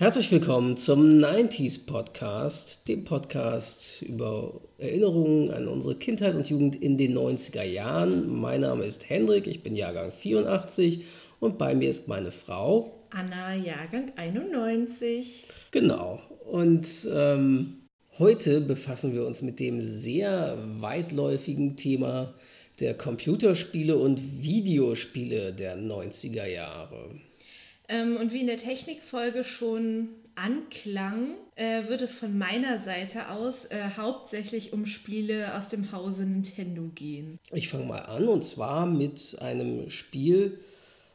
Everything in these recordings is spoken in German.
Herzlich willkommen zum 90s Podcast, dem Podcast über Erinnerungen an unsere Kindheit und Jugend in den 90er Jahren. Mein Name ist Hendrik, ich bin Jahrgang 84 und bei mir ist meine Frau Anna, Jahrgang 91. Genau. Und ähm, heute befassen wir uns mit dem sehr weitläufigen Thema der Computerspiele und Videospiele der 90er Jahre. Ähm, und wie in der Technikfolge schon anklang, äh, wird es von meiner Seite aus äh, hauptsächlich um Spiele aus dem Hause Nintendo gehen. Ich fange mal an und zwar mit einem Spiel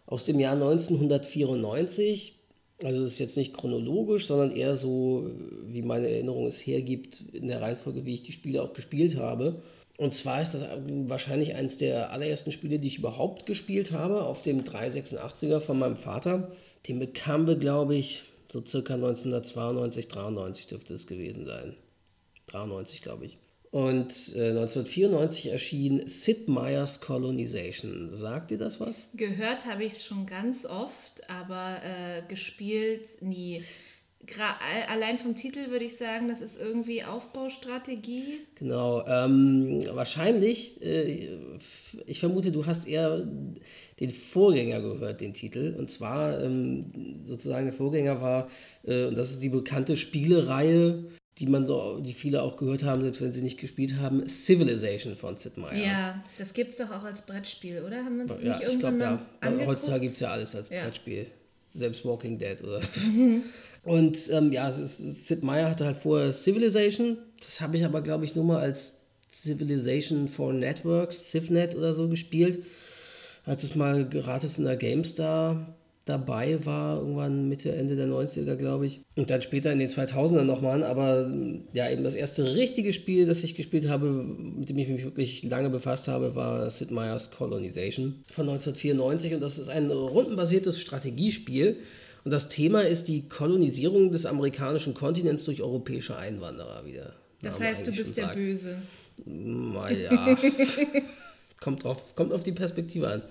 aus dem Jahr 1994. Also es ist jetzt nicht chronologisch, sondern eher so, wie meine Erinnerung es hergibt, in der Reihenfolge, wie ich die Spiele auch gespielt habe. Und zwar ist das wahrscheinlich eines der allerersten Spiele, die ich überhaupt gespielt habe, auf dem 386er von meinem Vater. Den bekamen wir, glaube ich, so circa 1992, 93 dürfte es gewesen sein. 93, glaube ich. Und äh, 1994 erschien Sid Meier's Colonization. Sagt dir das was? Gehört habe ich es schon ganz oft, aber äh, gespielt nie allein vom Titel würde ich sagen, das ist irgendwie Aufbaustrategie. Genau, ähm, wahrscheinlich, äh, ich vermute, du hast eher den Vorgänger gehört, den Titel. Und zwar ähm, sozusagen der Vorgänger war, äh, und das ist die bekannte Spielereihe, die man so, die viele auch gehört haben, selbst wenn sie nicht gespielt haben, Civilization von Sid Meier. Ja, das gibt es doch auch als Brettspiel, oder? Haben wir es ja, nicht irgendwann glaub, mal ja. angeguckt? Heutzutage gibt es ja alles als ja. Brettspiel. Selbst Walking Dead oder. Und ähm, ja, Sid Meier hatte halt vorher Civilization. Das habe ich aber, glaube ich, nur mal als Civilization for Networks, CivNet oder so gespielt. Als es mal gratis in der GameStar dabei war, irgendwann Mitte, Ende der 90er, glaube ich. Und dann später in den 2000ern nochmal. Aber ja, eben das erste richtige Spiel, das ich gespielt habe, mit dem ich mich wirklich lange befasst habe, war Sid Meier's Colonization von 1994. Und das ist ein rundenbasiertes Strategiespiel und das Thema ist die Kolonisierung des amerikanischen Kontinents durch europäische Einwanderer wieder. Das heißt, du bist der sagt. Böse. Naja. kommt, drauf, kommt auf die Perspektive an.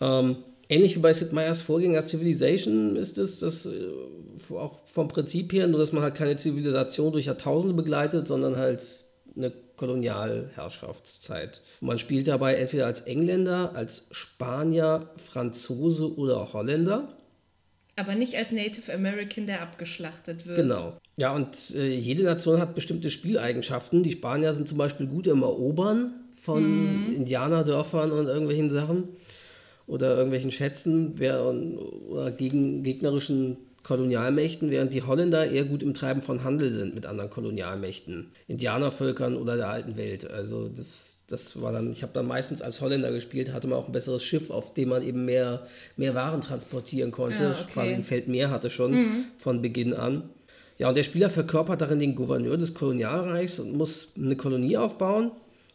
Ähm, ähnlich wie bei Sid Meier's Vorgänger Civilization ist es das äh, auch vom Prinzip her, nur dass man halt keine Zivilisation durch Jahrtausende begleitet, sondern halt eine Kolonialherrschaftszeit. Man spielt dabei entweder als Engländer, als Spanier, Franzose oder Holländer. Aber nicht als Native American, der abgeschlachtet wird. Genau. Ja, und äh, jede Nation hat bestimmte Spieleigenschaften. Die Spanier sind zum Beispiel gut im Erobern von mhm. Indianerdörfern und irgendwelchen Sachen oder irgendwelchen Schätzen oder gegen gegnerischen Kolonialmächten, während die Holländer eher gut im Treiben von Handel sind mit anderen Kolonialmächten, Indianervölkern oder der alten Welt. Also das das war dann, ich habe dann meistens als Holländer gespielt, hatte man auch ein besseres Schiff, auf dem man eben mehr, mehr Waren transportieren konnte, ja, okay. quasi ein Feld mehr hatte schon mhm. von Beginn an. Ja, und der Spieler verkörpert darin den Gouverneur des Kolonialreichs und muss eine Kolonie aufbauen,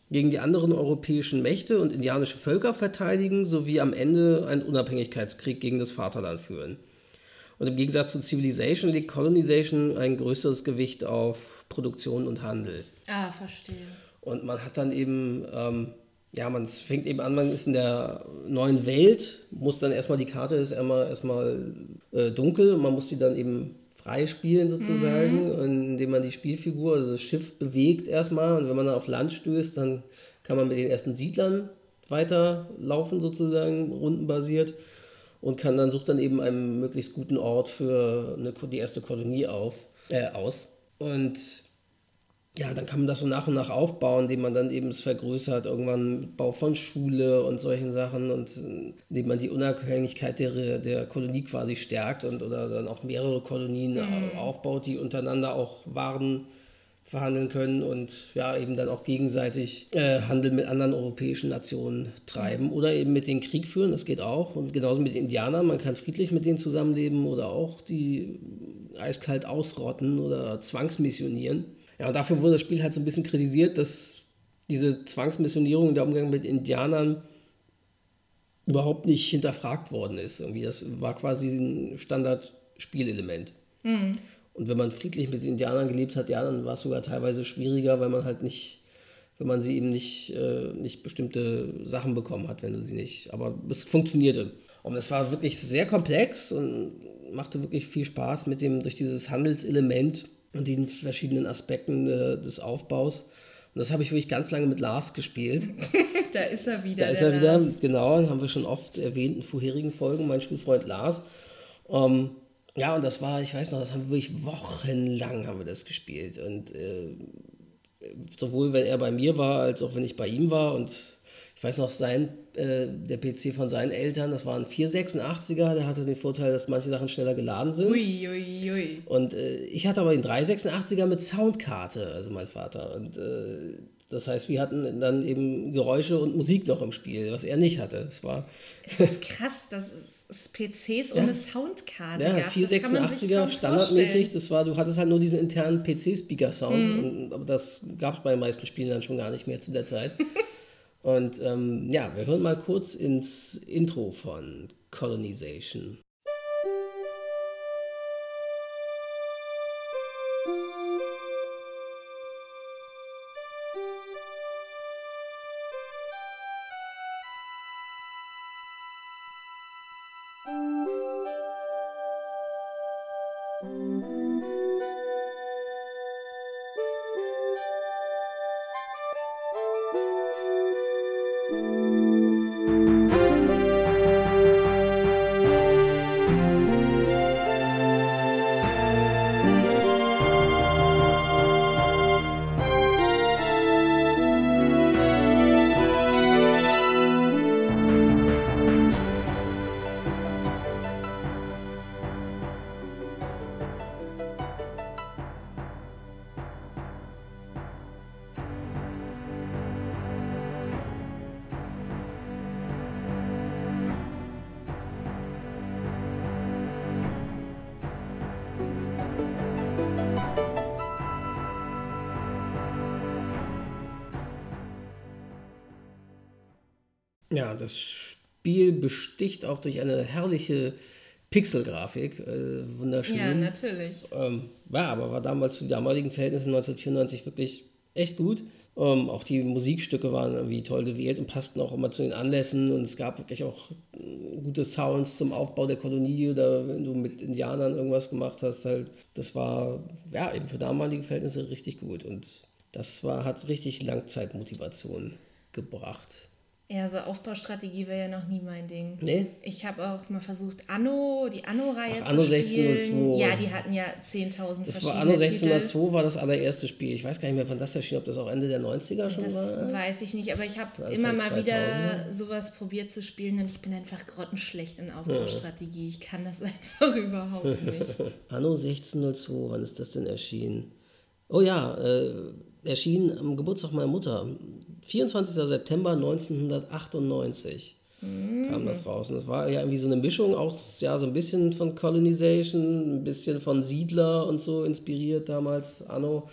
gegen die anderen europäischen Mächte und indianische Völker verteidigen, sowie am Ende einen Unabhängigkeitskrieg gegen das Vaterland führen. Und im Gegensatz zu Civilization legt Colonization ein größeres Gewicht auf Produktion und Handel. Ah, verstehe. Und man hat dann eben, ähm, ja, man fängt eben an, man ist in der neuen Welt, muss dann erstmal, die Karte ist erstmal, erstmal äh, dunkel und man muss die dann eben frei spielen sozusagen, mhm. indem man die Spielfigur, also das Schiff bewegt erstmal und wenn man dann auf Land stößt, dann kann man mit den ersten Siedlern weiterlaufen sozusagen, rundenbasiert und kann dann sucht dann eben einen möglichst guten Ort für eine, die erste Kolonie auf, äh, aus. Und ja, dann kann man das so nach und nach aufbauen, indem man dann eben es vergrößert, irgendwann mit Bau von Schule und solchen Sachen und indem man die Unabhängigkeit der, der Kolonie quasi stärkt und oder dann auch mehrere Kolonien mhm. aufbaut, die untereinander auch Waren verhandeln können und ja, eben dann auch gegenseitig äh, Handel mit anderen europäischen Nationen treiben oder eben mit denen Krieg führen, das geht auch. Und genauso mit den Indianern, man kann friedlich mit denen zusammenleben oder auch die eiskalt ausrotten oder zwangsmissionieren. Ja, und dafür wurde das Spiel halt so ein bisschen kritisiert, dass diese Zwangsmissionierung, der Umgang mit Indianern überhaupt nicht hinterfragt worden ist. Irgendwie. Das war quasi ein Standard-Spielelement. Mhm. Und wenn man friedlich mit Indianern gelebt hat, ja, dann war es sogar teilweise schwieriger, weil man halt nicht, wenn man sie eben nicht, äh, nicht bestimmte Sachen bekommen hat, wenn du sie nicht. Aber es funktionierte. Und es war wirklich sehr komplex und machte wirklich viel Spaß mit dem, durch dieses Handelselement und den verschiedenen Aspekten äh, des Aufbaus. Und das habe ich wirklich ganz lange mit Lars gespielt. da ist er wieder. Da ist er wieder, Lars. genau, haben wir schon oft erwähnt in vorherigen Folgen, mein Schulfreund Lars. Ähm, ja, und das war, ich weiß noch, das haben wir wirklich wochenlang haben wir das gespielt. Und äh, sowohl wenn er bei mir war, als auch wenn ich bei ihm war. Und ich weiß noch, sein, äh, der PC von seinen Eltern, das war ein 486er, der hatte den Vorteil, dass manche Sachen schneller geladen sind. Ui, ui, ui. Und äh, ich hatte aber den 386er mit Soundkarte, also mein Vater. Und äh, das heißt, wir hatten dann eben Geräusche und Musik noch im Spiel, was er nicht hatte. Das war. Das ist krass, das ist PCs ohne ja. Soundkarte ja, 486er standardmäßig, das war, du hattest halt nur diesen internen PC-Speaker-Sound, mhm. aber das gab es bei den meisten Spielen dann schon gar nicht mehr zu der Zeit. und ähm, ja, wir hören mal kurz ins Intro von Colonization. Ja, das Spiel besticht auch durch eine herrliche Pixelgrafik. Äh, wunderschön. Ja, natürlich. Ähm, ja, aber war damals für die damaligen Verhältnisse 1994 wirklich echt gut. Ähm, auch die Musikstücke waren irgendwie toll gewählt und passten auch immer zu den Anlässen. Und es gab wirklich auch äh, gute Sounds zum Aufbau der Kolonie oder wenn du mit Indianern irgendwas gemacht hast. Halt, das war ja eben für damalige Verhältnisse richtig gut. Und das war, hat richtig Langzeitmotivation gebracht. Ja, so Aufbaustrategie wäre ja noch nie mein Ding. Nee? Ich habe auch mal versucht, Anno, die Anno-Reihe zu Anno spielen. 1602. Ja, die hatten ja 10.000 Das war Anno 1602 Titel. war das allererste Spiel. Ich weiß gar nicht mehr, wann das erschien, ob das auch Ende der 90er schon das war. Das weiß ich nicht, aber ich habe immer mal 2000. wieder sowas probiert zu spielen und ich bin einfach grottenschlecht in Aufbaustrategie. Ich kann das einfach überhaupt nicht. Anno 1602, wann ist das denn erschienen? Oh ja, äh, erschien am Geburtstag meiner Mutter. 24. September 1998 mhm. kam das raus. Und das war ja irgendwie so eine Mischung, auch ja, so ein bisschen von Colonization, ein bisschen von Siedler und so inspiriert damals, Anno.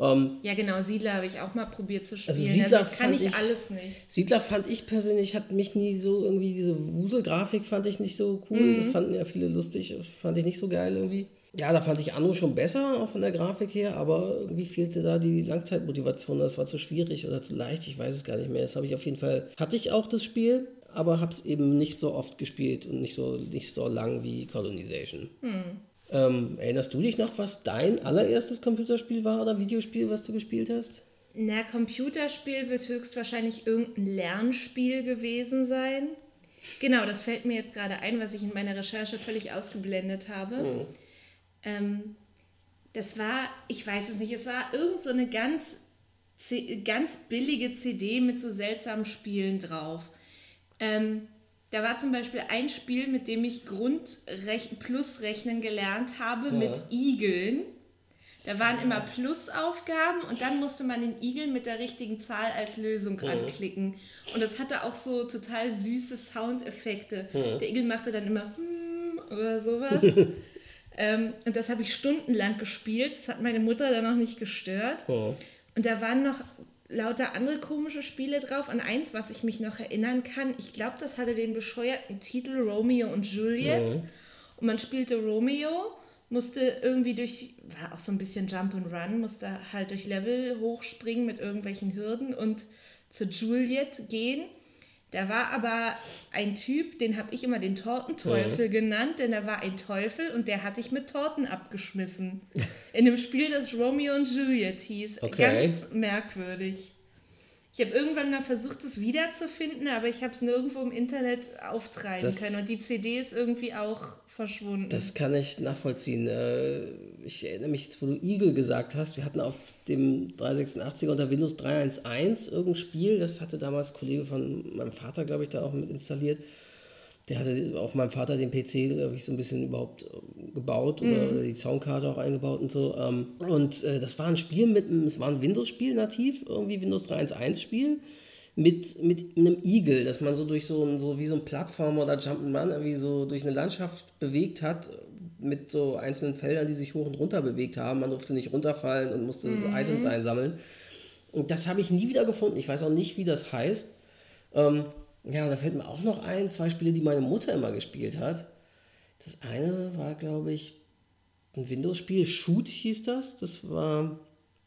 Ähm, ja, genau, Siedler habe ich auch mal probiert zu also spielen. Also Siedler also das kann ich, ich, alles nicht. Siedler fand ich persönlich, hat mich nie so irgendwie, diese Wuselgrafik fand ich nicht so cool. Mhm. Das fanden ja viele lustig, fand ich nicht so geil irgendwie. Ja, da fand ich Anno schon besser, auch von der Grafik her, aber irgendwie fehlte da die Langzeitmotivation. Das war zu schwierig oder zu leicht, ich weiß es gar nicht mehr. Das habe ich auf jeden Fall, hatte ich auch das Spiel, aber habe es eben nicht so oft gespielt und nicht so, nicht so lang wie Colonization. Hm. Ähm, erinnerst du dich noch, was dein allererstes Computerspiel war oder Videospiel, was du gespielt hast? Na, Computerspiel wird höchstwahrscheinlich irgendein Lernspiel gewesen sein. Genau, das fällt mir jetzt gerade ein, was ich in meiner Recherche völlig ausgeblendet habe. Hm. Ähm, das war, ich weiß es nicht, es war irgend so eine ganz, ganz billige CD mit so seltsamen Spielen drauf. Ähm, da war zum Beispiel ein Spiel, mit dem ich Grund-Plus-Rechnen gelernt habe ja. mit Igeln. Da waren immer Plusaufgaben und dann musste man den Igel mit der richtigen Zahl als Lösung ja. anklicken. Und das hatte auch so total süße Soundeffekte. Ja. Der Igel machte dann immer hm oder sowas. Ähm, und das habe ich stundenlang gespielt. Das hat meine Mutter dann noch nicht gestört. Oh. Und da waren noch lauter andere komische Spiele drauf. Und eins, was ich mich noch erinnern kann, ich glaube, das hatte den bescheuerten Titel Romeo und Juliet. Oh. Und man spielte Romeo, musste irgendwie durch, war auch so ein bisschen Jump and Run, musste halt durch Level hochspringen mit irgendwelchen Hürden und zu Juliet gehen Da war aber ein Typ, den habe ich immer den Tortenteufel mhm. genannt, denn da war ein Teufel und der hat dich mit Torten abgeschmissen. In dem Spiel, das Romeo und Juliet hieß. Okay. Ganz merkwürdig. Ich habe irgendwann mal versucht, es wiederzufinden, aber ich habe es nirgendwo im Internet auftreiben das, können. Und die CD ist irgendwie auch verschwunden. Das kann ich nachvollziehen. Äh, ich erinnere mich, wo du Eagle gesagt hast, wir hatten auf dem 386er unter Windows 3.1.1 irgendein Spiel, das hatte damals ein Kollege von meinem Vater, glaube ich, da auch mit installiert. Der hatte auch meinem Vater den PC, glaube ich, so ein bisschen überhaupt äh, gebaut oder, mhm. die Soundkarte auch eingebaut und so. Ähm, und äh, das war ein Spiel mit, es war ein Windows-Spiel nativ, irgendwie Windows 3.1.1-Spiel mit, mit einem Igel, dass man so durch so ein, so wie so ein Plattformer oder Jump'n'Run irgendwie so durch eine Landschaft bewegt hat, mit so einzelnen Feldern, die sich hoch und runter bewegt haben. Man durfte nicht runterfallen und musste mhm. so Items einsammeln. Und das habe ich nie wieder gefunden. Ich weiß auch nicht, wie das heißt. Ähm, ja, da fällt mir auch noch ein, zwei Spiele, die meine Mutter immer gespielt hat. Das eine war, glaube ich, ein Windows-Spiel, Shoot hieß das. Das war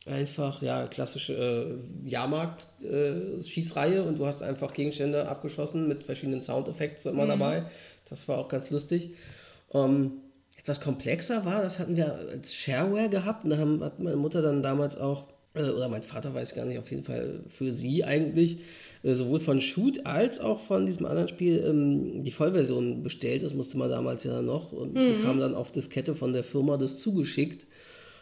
einfach, ja, klassische äh, Jahrmarkt-Schießreihe äh, und du hast einfach Gegenstände abgeschossen mit verschiedenen Soundeffekten immer mhm. dabei. Das war auch ganz lustig. Ähm, etwas komplexer war, das hatten wir als Shareware gehabt und da haben, hat meine Mutter dann damals auch, oder mein Vater weiß gar nicht, auf jeden Fall für sie eigentlich, äh, sowohl von Shoot als auch von diesem anderen Spiel ähm, die Vollversion bestellt. Das musste man damals ja noch und mhm. bekam dann auf Diskette von der Firma das zugeschickt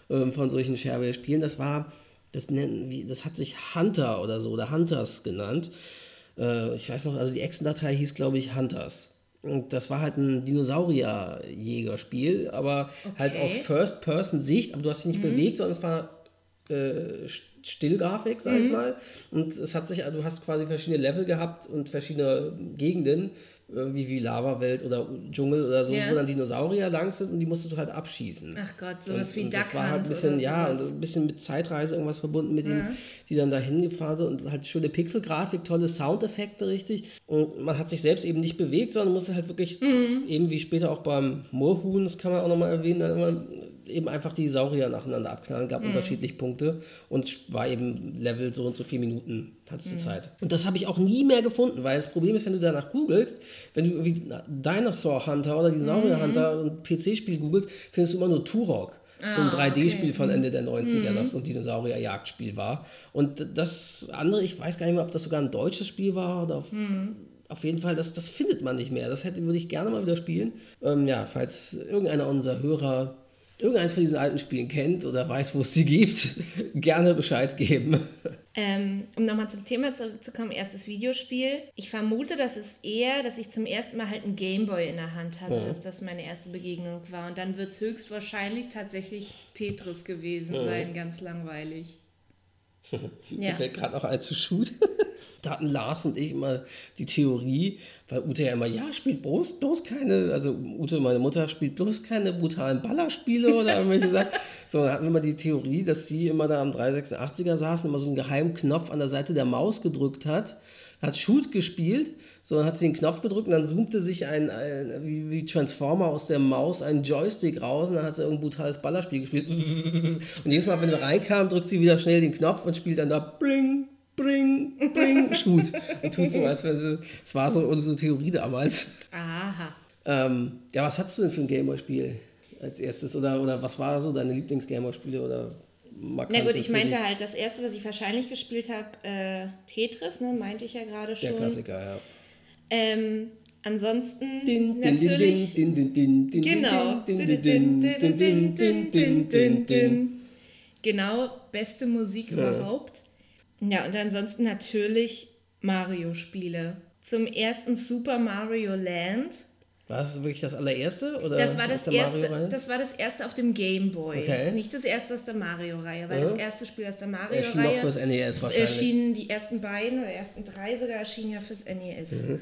ähm, von solchen Shareware-Spielen. Das war, das, nennen, wie, das hat sich Hunter oder so, oder Hunters genannt. Äh, ich weiß noch, also die Excel-Datei hieß, glaube ich, Hunters. Und das war halt ein Dinosaurier-Jägerspiel, aber okay. halt aus First-Person-Sicht, aber du hast dich nicht mhm. bewegt, sondern es war äh, Stillgrafik, sag mhm. ich mal. Und es hat sich, also du hast quasi verschiedene Level gehabt und verschiedene Gegenden irgendwie wie Lava-Welt oder Dschungel oder so, ja. wo dann Dinosaurier lang sind und die musstest du halt abschießen. Ach Gott, sowas und, wie und Das war halt ein bisschen, ja, also ein bisschen mit Zeitreise irgendwas verbunden mit ja. denen, die dann da hingefahren sind und halt schöne Pixelgrafik, tolle Soundeffekte, richtig. Und man hat sich selbst eben nicht bewegt, sondern musste halt wirklich, mhm. eben wie später auch beim Moorhuhn, das kann man auch nochmal erwähnen, dann immer eben einfach die Saurier nacheinander abknallen, gab mhm. unterschiedlich Punkte und war eben Level so und so vier Minuten hattest du mhm. Zeit. Und das habe ich auch nie mehr gefunden, weil das Problem ist, wenn du danach googelst, wenn du irgendwie Dinosaur Hunter oder Dinosaurier Hunter mhm. und PC-Spiel googelst, findest du immer nur Turok. so ein 3D-Spiel ah, okay. von Ende der 90er, mhm. das so ein Dinosaurier-Jagdspiel war. Und das andere, ich weiß gar nicht mehr, ob das sogar ein deutsches Spiel war oder auf, mhm. auf jeden Fall, das, das findet man nicht mehr. Das hätte, würde ich gerne mal wieder spielen. Ähm, ja, falls irgendeiner unserer Hörer irgendeins von diesen alten Spielen kennt oder weiß, wo es sie gibt, gerne Bescheid geben. Ähm, um nochmal zum Thema zurückzukommen, erstes Videospiel. Ich vermute, dass es eher, dass ich zum ersten Mal halt einen Gameboy in der Hand hatte, ja. dass das meine erste Begegnung war. Und dann wird es höchstwahrscheinlich tatsächlich Tetris gewesen ja. sein, ganz langweilig. Mir fällt gerade noch ein zu Shoot. da hatten Lars und ich immer die Theorie, weil Ute ja immer, ja, spielt bloß, bloß keine, also Ute, meine Mutter, spielt bloß keine brutalen Ballerspiele oder irgendwelche Sachen. So, dann hatten wir immer die Theorie, dass sie immer da am 386er saß und immer so einen geheimen Knopf an der Seite der Maus gedrückt hat hat Shoot gespielt, so hat sie den Knopf gedrückt und dann zoomte sich ein, ein wie, wie, Transformer aus der Maus ein Joystick raus und dann hat sie irgendein brutales Ballerspiel gespielt. Und jedes Mal, wenn wir reinkamen, drückt sie wieder schnell den Knopf und spielt dann da Bring, Bring, Bring, Shoot. Und tut so, als wenn sie, es war so unsere Theorie damals. Aha. Ähm, ja, was hattest du denn für ein Gameboy-Spiel als erstes? Oder, oder was war so deine Lieblings-Gameboy-Spiele oder markante Na gut, ich meinte halt, das erste, was ich wahrscheinlich gespielt habe, äh, Tetris, ne, meinte ich ja gerade schon. Der Klassiker, ja. Ähm, ansonsten din, natürlich... Genau. Genau, beste Musik ja. überhaupt. Ja, und ansonsten natürlich Mario-Spiele. Zum ersten Super Mario Land war das wirklich das allererste? Oder das, war das, erste, das war das erste auf dem Game Boy. Okay. Nicht das erste aus der Mario-Reihe, weil ja. das erste Spiel aus der Mario-Reihe. Erschien noch fürs NES wahrscheinlich. Erschienen die ersten beiden oder ersten drei sogar erschienen ja fürs NES. Mhm.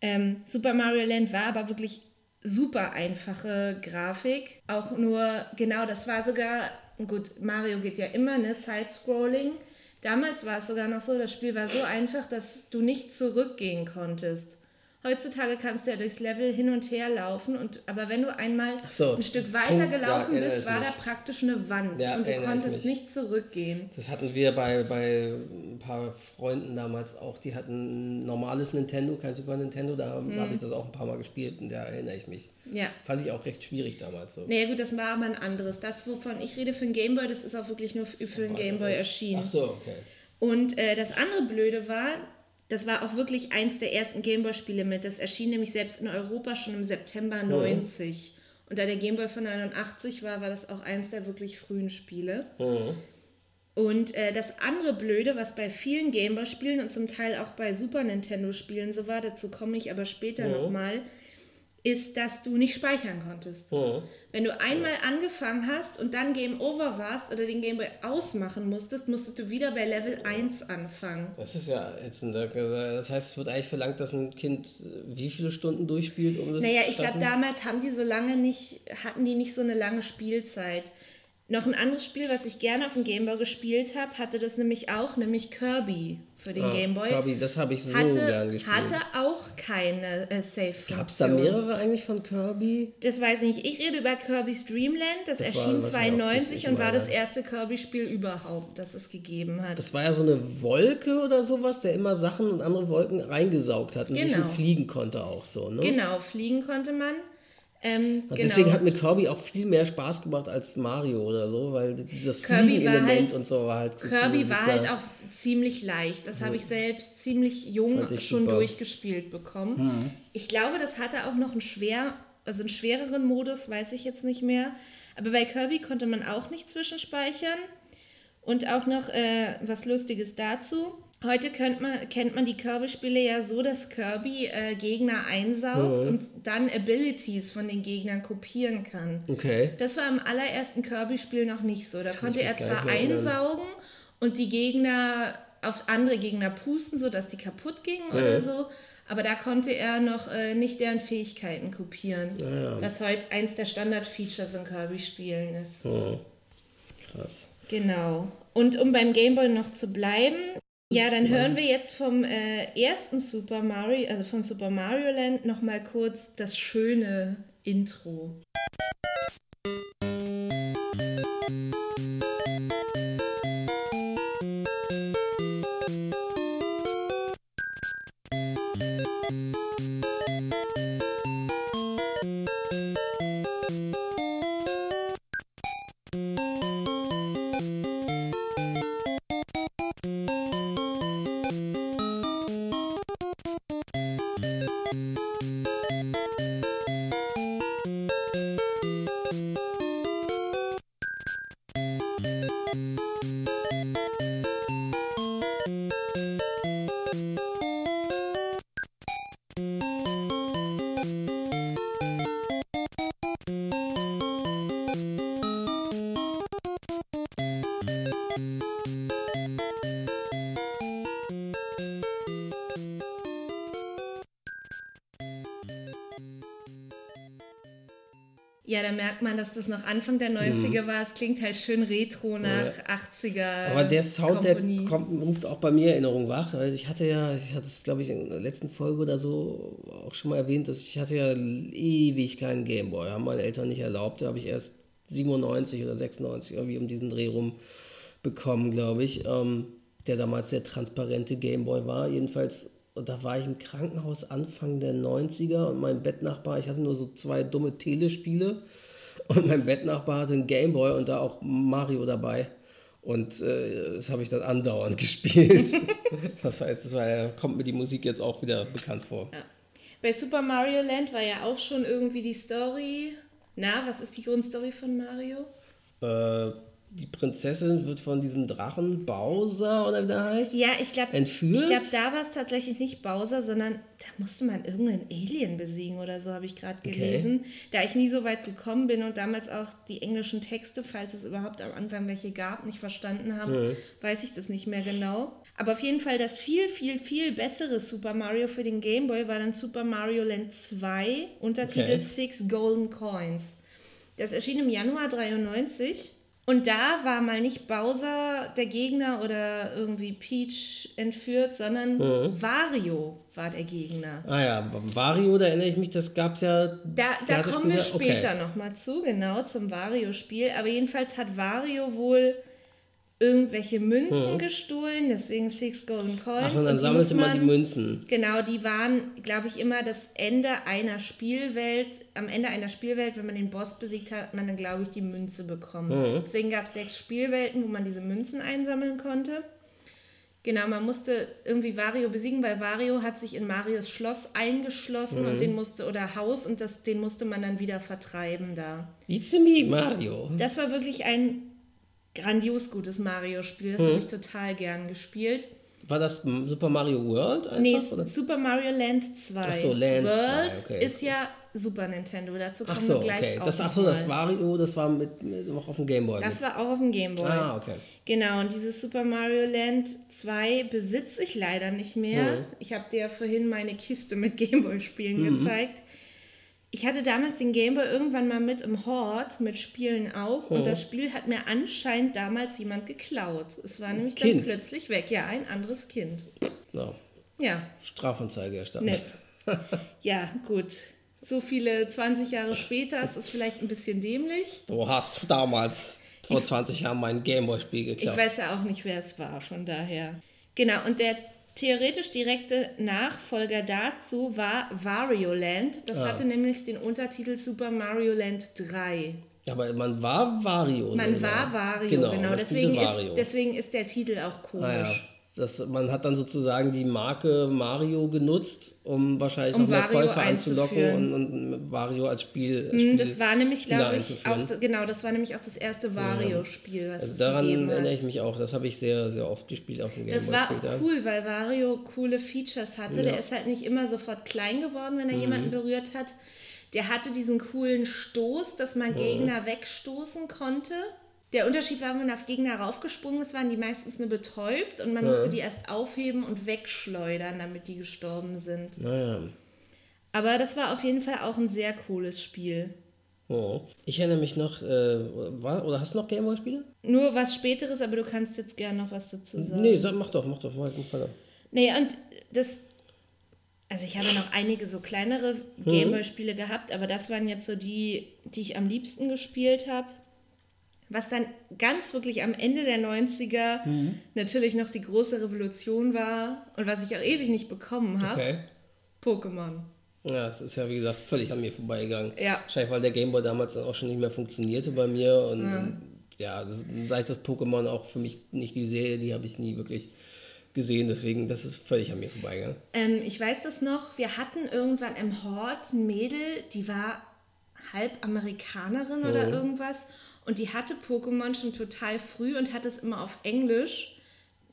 Ähm, Super Mario Land war aber wirklich super einfache Grafik. Auch nur, genau, das war sogar, gut, Mario geht ja immer, ne, Side-Scrolling. Damals war es sogar noch so, das Spiel war so einfach, dass du nicht zurückgehen konntest. Heutzutage kannst du ja durchs Level hin und her laufen, und, aber wenn du einmal so, ein Stück weiter Punkt, gelaufen ja, bist, war ich da mich. praktisch eine Wand Ja, und du konntest mich. nicht zurückgehen. Das hatten wir bei, bei ein paar Freunden damals auch. Die hatten ein normales Nintendo, kein Super Nintendo. Da habe Mhm. hab ich das auch ein paar Mal gespielt und da erinnere ich mich. Ja. Fand ich auch recht schwierig damals so. Naja gut, das war aber ein anderes. Das, wovon ich rede für den Gameboy, das ist auch wirklich nur für für den Gameboy erschienen. Ach so, okay. Und äh, das andere Blöde war, das war auch wirklich eins der ersten Gameboy-Spiele mit. Das erschien nämlich selbst in Europa schon im September 90. Und da der Gameboy von 89 war, war das auch eins der wirklich frühen Spiele. Und äh, das andere Blöde, was bei vielen Gameboy-Spielen und zum Teil auch bei Super Nintendo-Spielen so war, dazu komme ich aber später nochmal, ist, dass du nicht speichern konntest. Wenn du einmal angefangen hast und dann Game Over warst oder den Gameboy ausmachen musstest, musstest du wieder bei Level 1 anfangen. Das ist ja jetzt ein, das heißt, es wird eigentlich verlangt, dass ein Kind wie viele Stunden durchspielt, um das Naja, zu ich glaube, damals haben die so lange nicht, hatten die nicht so eine lange Spielzeit. Noch ein anderes Spiel, was ich gerne auf dem Gameboy gespielt habe, hatte das nämlich auch, nämlich Kirby für den Ah, Gameboy. Kirby, das habe ich so hatte, gern gespielt. hatte auch keine äh, Save-Funktion. Gab es da mehrere eigentlich von Kirby? Das weiß ich nicht. Ich rede über Kirby's Dreamland. Das, Das erschien wahrscheinlich auch das 92 ich und war das erste Kirby-Spiel überhaupt, das es gegeben hat. Das war ja so eine Wolke oder sowas, der immer Sachen und andere Wolken reingesaugt hat und sich Genau. fliegen konnte auch so, ne? genau, fliegen konnte man. Ähm, genau. Deswegen hat mir Kirby auch viel mehr Spaß gemacht als Mario oder so, weil dieses Kirby war Fliegen-Element halt- und so war halt. Kirby ein war halt auch ziemlich leicht. Das habe ich selbst ziemlich jung schon super. durchgespielt bekommen. Ich glaube, das hatte auch noch einen schwer, also einen schwereren Modus, weiß ich jetzt nicht mehr. Aber bei Kirby konnte man auch nicht zwischenspeichern. Und auch noch äh, was Lustiges dazu. Heute kennt man, kennt man die Kirby-Spiele ja so, dass Kirby äh, Gegner einsaugt und dann Abilities von den Gegnern kopieren kann. Okay. Das war im allerersten Kirby-Spiel noch nicht so. Da konnte ich er zwar einsaugen und die Gegner auf andere Gegner pusten, sodass die kaputt gingen oder so. Aber da konnte er noch äh, nicht deren Fähigkeiten kopieren. Was heute eins der Standard-Features in Kirby-Spielen ist. Krass. Genau. Und um beim Gameboy noch zu bleiben, ja, dann hören wir jetzt vom äh, ersten Super Mario, also von Super Mario Land, nochmal kurz das schöne Intro. Ja, merkt man, dass das noch Anfang der 90er war. Es klingt halt schön retro nach 80er. Aber der Sound, der Kompanie. kommt, ruft auch bei mir Erinnerungen wach. Ich hatte ja, ich hatte es glaube ich in der letzten Folge oder so auch schon mal erwähnt, dass ich hatte ja ewig keinen Gameboy. Haben meine Eltern nicht erlaubt. Da habe ich erst 97 oder 96 irgendwie um diesen Dreh rum bekommen, glaube ich. Ähm, der damals der transparente Gameboy war. Jedenfalls, und da war ich im Krankenhaus Anfang der 90er und mein Bettnachbar, ich hatte nur so zwei dumme Telespiele und mein Bettnachbar hatte einen Gameboy und da auch Mario dabei. Und äh, das habe ich dann andauernd gespielt. das heißt, das war, ja- kommt mir die Musik jetzt auch wieder bekannt vor. Bei Super Mario Land war ja auch schon irgendwie die Story. Na, was ist die Grundstory von Mario? Äh, die Prinzessin wird von diesem Drachen Bowser oder wie der heißt. Ja, ich glaube, Entführt? ich glaube, da war es tatsächlich nicht Bowser, sondern da musste man irgendeinen Alien besiegen oder so, habe ich gerade gelesen. Da ich nie so weit gekommen bin und damals auch die englischen Texte, falls es überhaupt am Anfang welche gab, nicht verstanden habe, weiß ich das nicht mehr genau. Aber auf jeden Fall das viel, viel, viel bessere Super Mario für den Game Boy war dann Super Mario Land 2, Untertitel Okay. Six Golden Coins. Das erschien im Januar 93 Und da war mal nicht Bowser der Gegner oder irgendwie Peach entführt, sondern Mhm. Wario war der Gegner. Ah ja, Wario, da erinnere ich mich, das gab es ja. Da, da kommen wir okay. später nochmal zu, genau, zum Wario-Spiel. Aber jedenfalls hat Wario wohl irgendwelche Münzen gestohlen, deswegen Six Golden Coins. Ach, und dann die sammelte man die Münzen. Genau, die waren, glaube ich, immer das Ende einer Spielwelt. Am Ende einer Spielwelt, wenn man den Boss besiegt hat, hat man dann, glaube ich, die Münze bekommen. Mhm. Deswegen gab es sechs Spielwelten, wo man diese Münzen einsammeln konnte. Genau, man musste irgendwie Wario besiegen, weil Wario hat sich in Marios Schloss eingeschlossen Mhm. und den musste, oder Haus, und das, den musste man dann wieder vertreiben da. It's me, Mario. Das war wirklich ein grandios gutes Mario-Spiel. Mhm. Das habe ich total gern gespielt. War das Super Mario World einfach? Nee, oder? Super Mario Land 2. Ach so, Land World 2, okay. ist ja Super Nintendo. Dazu kommen Ach so, wir gleich okay. auch Das, ach so, das mal. Wario, das war mit, mit auch auf dem Gameboy. Das mit. war auch auf dem Gameboy. Ah, okay. Genau, und dieses Super Mario Land 2 besitze ich leider nicht mehr. Mhm. Ich habe dir ja vorhin meine Kiste mit Gameboy-Spielen Mhm. gezeigt. Ich hatte damals den Gameboy irgendwann mal mit im Hort, mit Spielen auch. Mhm. Und das Spiel hat mir anscheinend damals jemand geklaut. Es war nämlich Kind. dann plötzlich weg. Ja, ein anderes Kind. No. Ja, Strafanzeige erstattet. Nett. Ja, gut. So viele 20 Jahre später ist es vielleicht ein bisschen dämlich. Du hast damals vor 20 Jahren mein Gameboy-Spiel Ich geklaut. weiß ja auch nicht, wer es war, von daher. Genau, und der theoretisch direkte Nachfolger dazu war Wario Land. Das Ah. hatte nämlich den Untertitel Super Mario Land 3. Aber man war Wario. Man selber. war Wario, genau. spielte deswegen, Wario. Ist, deswegen ist der Titel auch komisch. Ah, ja. Das, man hat dann sozusagen die Marke Mario genutzt, um wahrscheinlich Um noch mehr Wario Käufer anzulocken und, und Mario als Spiel. Mm, Spiel Das war nämlich, glaube ich, auch, genau, das war nämlich auch das erste Wario-Spiel, was Also es daran gegeben erinnere hat. ich mich auch. Das habe ich sehr, sehr oft gespielt auf dem Gameboy. Das war später. auch cool, weil Wario coole Features hatte. Ja. Der ist halt nicht immer sofort klein geworden, wenn er Mhm. jemanden berührt hat. Der hatte diesen coolen Stoß, dass man Gegner wegstoßen konnte. Der Unterschied war, wenn man auf Gegner raufgesprungen ist, waren die meistens nur betäubt und man musste die erst aufheben und wegschleudern, damit die gestorben sind. Naja. Aber das war auf jeden Fall auch ein sehr cooles Spiel. Oh. Ich erinnere mich noch, äh, war, oder hast du noch Gameboy-Spiele? Nur was Späteres, aber du kannst jetzt gerne noch was dazu sagen. Nee, sag, mach doch, mach doch. Mach, mach, mach. Nee, und das. Also ich habe noch einige so kleinere Gameboy-Spiele gehabt, aber das waren jetzt so die, die ich am liebsten gespielt habe. Was dann ganz wirklich am Ende der 90er natürlich noch die große Revolution war und was ich auch ewig nicht bekommen habe. Okay. Pokémon. Ja, es ist ja wie gesagt völlig an mir vorbeigegangen. Ja. Wahrscheinlich, weil der Gameboy damals dann auch schon nicht mehr funktionierte bei mir und ja, das, da ich das Pokémon auch für mich nicht die Serie, die habe ich nie wirklich gesehen, deswegen das ist völlig an mir vorbeigegangen. Ähm, ich weiß das noch, wir hatten irgendwann im Hort ein Mädel, die war halb Amerikanerin oder irgendwas und die hatte Pokémon schon total früh und hatte es immer auf Englisch.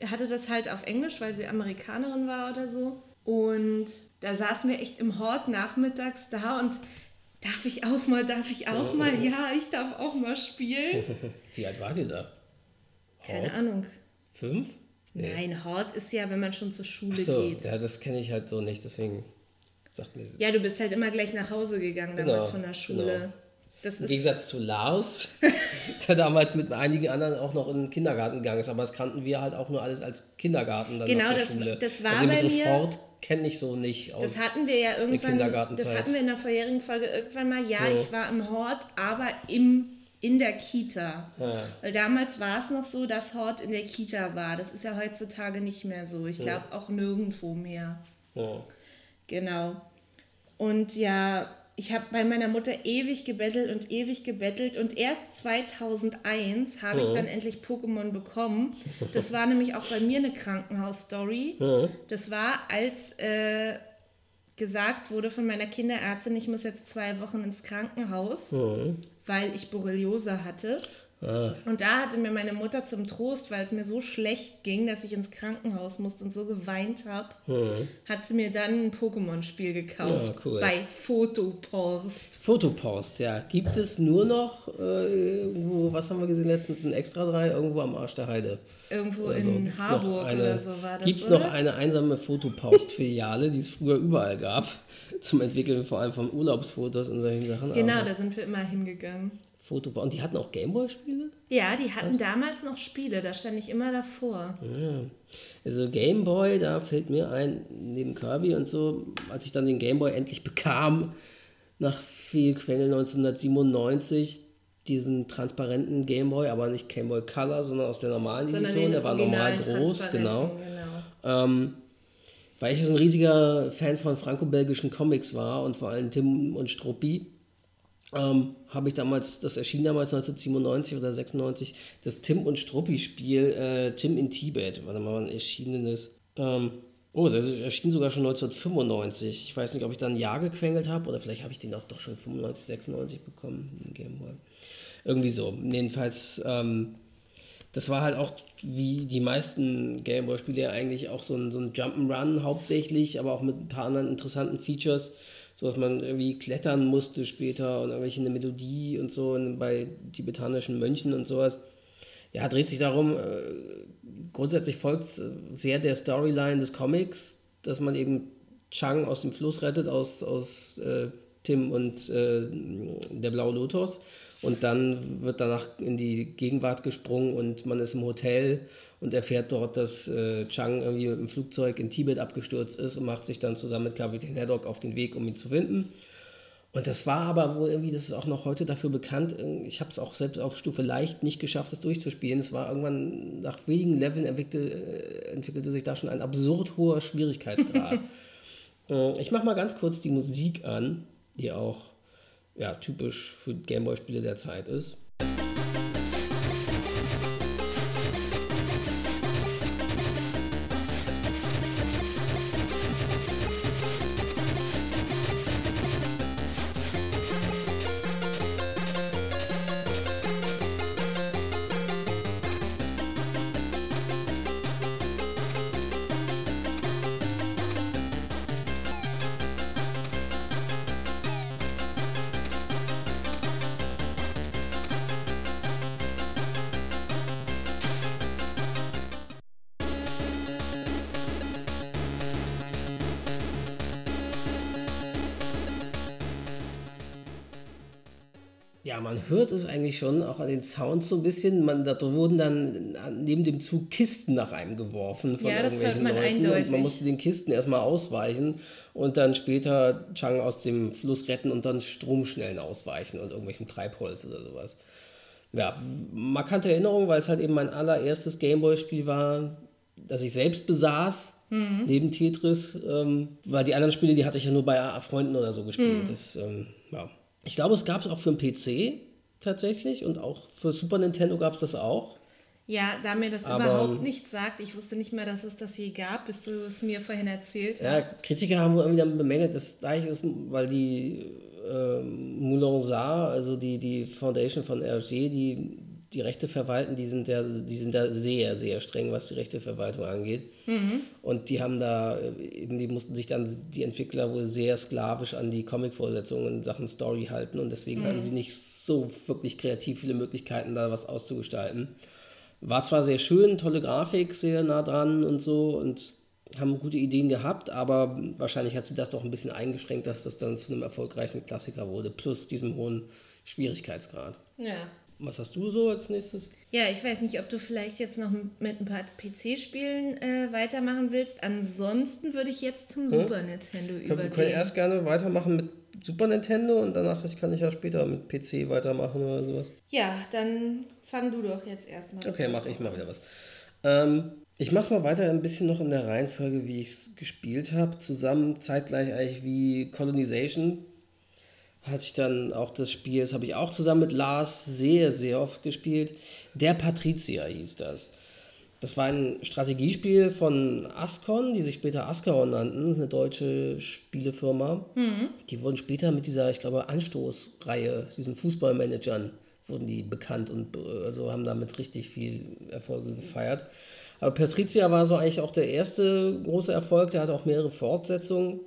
Hatte das halt auf Englisch, weil sie Amerikanerin war oder so. Und da saßen wir echt im Hort nachmittags da und darf ich auch mal, darf ich auch mal, ja, ich darf auch mal spielen. Wie alt wart ihr da? Keine Hort? Ahnung. Fünf? Nein, Hort ist ja, wenn man schon zur Schule Ach so, geht. ja, das kenne ich halt so nicht, deswegen sagt mir Ja, du bist halt immer gleich nach Hause gegangen damals Genau, von der Schule. genau. Das Im Gegensatz zu Lars, der damals mit einigen anderen auch noch in den Kindergarten gegangen ist, aber das kannten wir halt auch nur alles als Kindergarten dann Genau, das- Schule. das war also bei mir- Sport kenne ich so nicht aus. das hatten wir ja irgendwann, das hatten wir in der vorherigen Folge irgendwann mal. Ja, ich war im Hort, aber im, in der Kita. Ja. Weil damals war es noch so, dass Hort in der Kita war. Das ist ja heutzutage nicht mehr so. Ich glaube auch nirgendwo mehr. ja. Genau. Und ja, ich habe bei meiner Mutter ewig gebettelt und ewig gebettelt und erst 2001 habe ich dann endlich Pokémon bekommen. Das war nämlich auch bei mir eine Krankenhausstory. Das war, als äh, gesagt wurde von meiner Kinderärztin, ich muss jetzt zwei Wochen ins Krankenhaus, weil ich Borreliose hatte. Und da hatte mir meine Mutter zum Trost, weil es mir so schlecht ging, dass ich ins Krankenhaus musste und so geweint habe, hat sie mir dann ein Pokémon-Spiel gekauft. Ja, cool. Bei Fotopost. Fotopost, ja. Gibt es nur noch äh, irgendwo, was haben wir gesehen letztens, ein Extra 3 irgendwo am Arsch der Heide? Irgendwo Also, in gibt's Harburg eine- oder so war das. Gibt es oder? noch eine einsame Fotopost-Filiale, die es früher überall gab, zum Entwickeln vor allem von Urlaubsfotos und solchen Sachen? Genau, Aber da sind wir immer hingegangen. Foto. Und die hatten auch Gameboy-Spiele? Ja, die hatten Was? damals noch Spiele, da stand ich immer davor. Ja. Also Gameboy, da fällt mir ein, neben Kirby und so, als ich dann den Gameboy endlich bekam, nach viel Quengel 1997, diesen transparenten Gameboy, aber nicht Gameboy Color, sondern aus der normalen sondern Edition, der war normal groß, genau. genau. Ähm, weil ich so ein riesiger Fan von franco-belgischen Comics war und vor allem Tim und Struppi, ähm, habe ich damals, das erschien damals 1997 oder 96, das Tim und Struppi-Spiel äh, Tim in Tibet, warte mal, ein erschienenes. Ähm, oh, es erschien sogar schon 1995. Ich weiß nicht, ob ich da ein Jahr gequengelt habe oder vielleicht habe ich den auch doch schon 95, 96 bekommen, den Gameboy. Irgendwie so. Jedenfalls, ähm, das war halt auch wie die meisten Gameboy-Spiele eigentlich auch so ein, so ein Jump'n'Run hauptsächlich, aber auch mit ein paar anderen interessanten Features so dass man irgendwie klettern musste später und irgendwelche eine Melodie und so bei tibetanischen Mönchen und sowas. Ja, dreht sich darum, äh, grundsätzlich folgt sehr der Storyline des Comics, dass man eben Chang aus dem Fluss rettet, aus, aus äh, Tim und äh, der Blaue Lotus. Und dann wird danach in die Gegenwart gesprungen und man ist im Hotel und erfährt dort, dass äh, Chang irgendwie mit dem Flugzeug in Tibet abgestürzt ist und macht sich dann zusammen mit Kapitän Haddock auf den Weg, um ihn zu finden. Und das war aber wohl irgendwie, das ist auch noch heute dafür bekannt, ich habe es auch selbst auf Stufe leicht nicht geschafft, das durchzuspielen. Es war irgendwann, nach wenigen Leveln entwickelte, äh, entwickelte sich da schon ein absurd hoher Schwierigkeitsgrad. Äh, ich mache mal ganz kurz die Musik an, die auch ja, typisch für Gameboy-Spiele der Zeit ist. Ja, man hört es eigentlich schon, auch an den Sounds so ein bisschen. Man, da wurden dann neben dem Zug Kisten nach einem geworfen von ja, das irgendwelchen hört man Leuten. Eindeutig. Und man musste den Kisten erstmal ausweichen und dann später Chang aus dem Fluss retten und dann Stromschnellen ausweichen und irgendwelchem Treibholz oder sowas. Ja, markante Erinnerung, weil es halt eben mein allererstes Gameboy-Spiel war, das ich selbst besaß, mhm. neben Tetris. Ähm, weil die anderen Spiele, die hatte ich ja nur bei Freunden oder so gespielt. Mhm. Das, ähm, ja. Ich glaube, es gab es auch für den PC tatsächlich und auch für Super Nintendo gab es das auch. Ja, da mir das Aber, überhaupt nichts sagt, ich wusste nicht mehr, dass es das je gab, bis du es mir vorhin erzählt ja, hast. Kritiker haben irgendwie dann bemängelt, dass da ist, weil die äh, Moulin also die, die Foundation von RG, die die Rechte verwalten, die sind, ja, die sind da sehr, sehr streng, was die Rechteverwaltung angeht. Mhm. Und die haben da, eben, die mussten sich dann die Entwickler wohl sehr sklavisch an die Comic-Vorsetzungen in Sachen Story halten und deswegen mhm. hatten sie nicht so wirklich kreativ viele Möglichkeiten, da was auszugestalten. War zwar sehr schön, tolle Grafik, sehr nah dran und so und haben gute Ideen gehabt, aber wahrscheinlich hat sie das doch ein bisschen eingeschränkt, dass das dann zu einem erfolgreichen Klassiker wurde, plus diesem hohen Schwierigkeitsgrad. Ja. Was hast du so als nächstes? Ja, ich weiß nicht, ob du vielleicht jetzt noch mit ein paar PC-Spielen äh, weitermachen willst. Ansonsten würde ich jetzt zum hm? Super Nintendo ich übergehen. Wir können erst gerne weitermachen mit Super Nintendo und danach kann ich ja später mit PC weitermachen oder sowas. Ja, dann fang du doch jetzt erstmal. Okay, mache ich mal wieder was. Ähm, ich mache mal weiter ein bisschen noch in der Reihenfolge, wie ich es gespielt habe. Zusammen zeitgleich eigentlich wie Colonization hatte ich dann auch das Spiel, das habe ich auch zusammen mit Lars sehr, sehr oft gespielt. Der Patrizier hieß das. Das war ein Strategiespiel von Ascon, die sich später Ascaron nannten, eine deutsche Spielefirma. Mhm. Die wurden später mit dieser, ich glaube, Anstoßreihe, diesen Fußballmanagern, wurden die bekannt und also haben damit richtig viel Erfolge gefeiert. Aber Patricia war so eigentlich auch der erste große Erfolg, der hatte auch mehrere Fortsetzungen.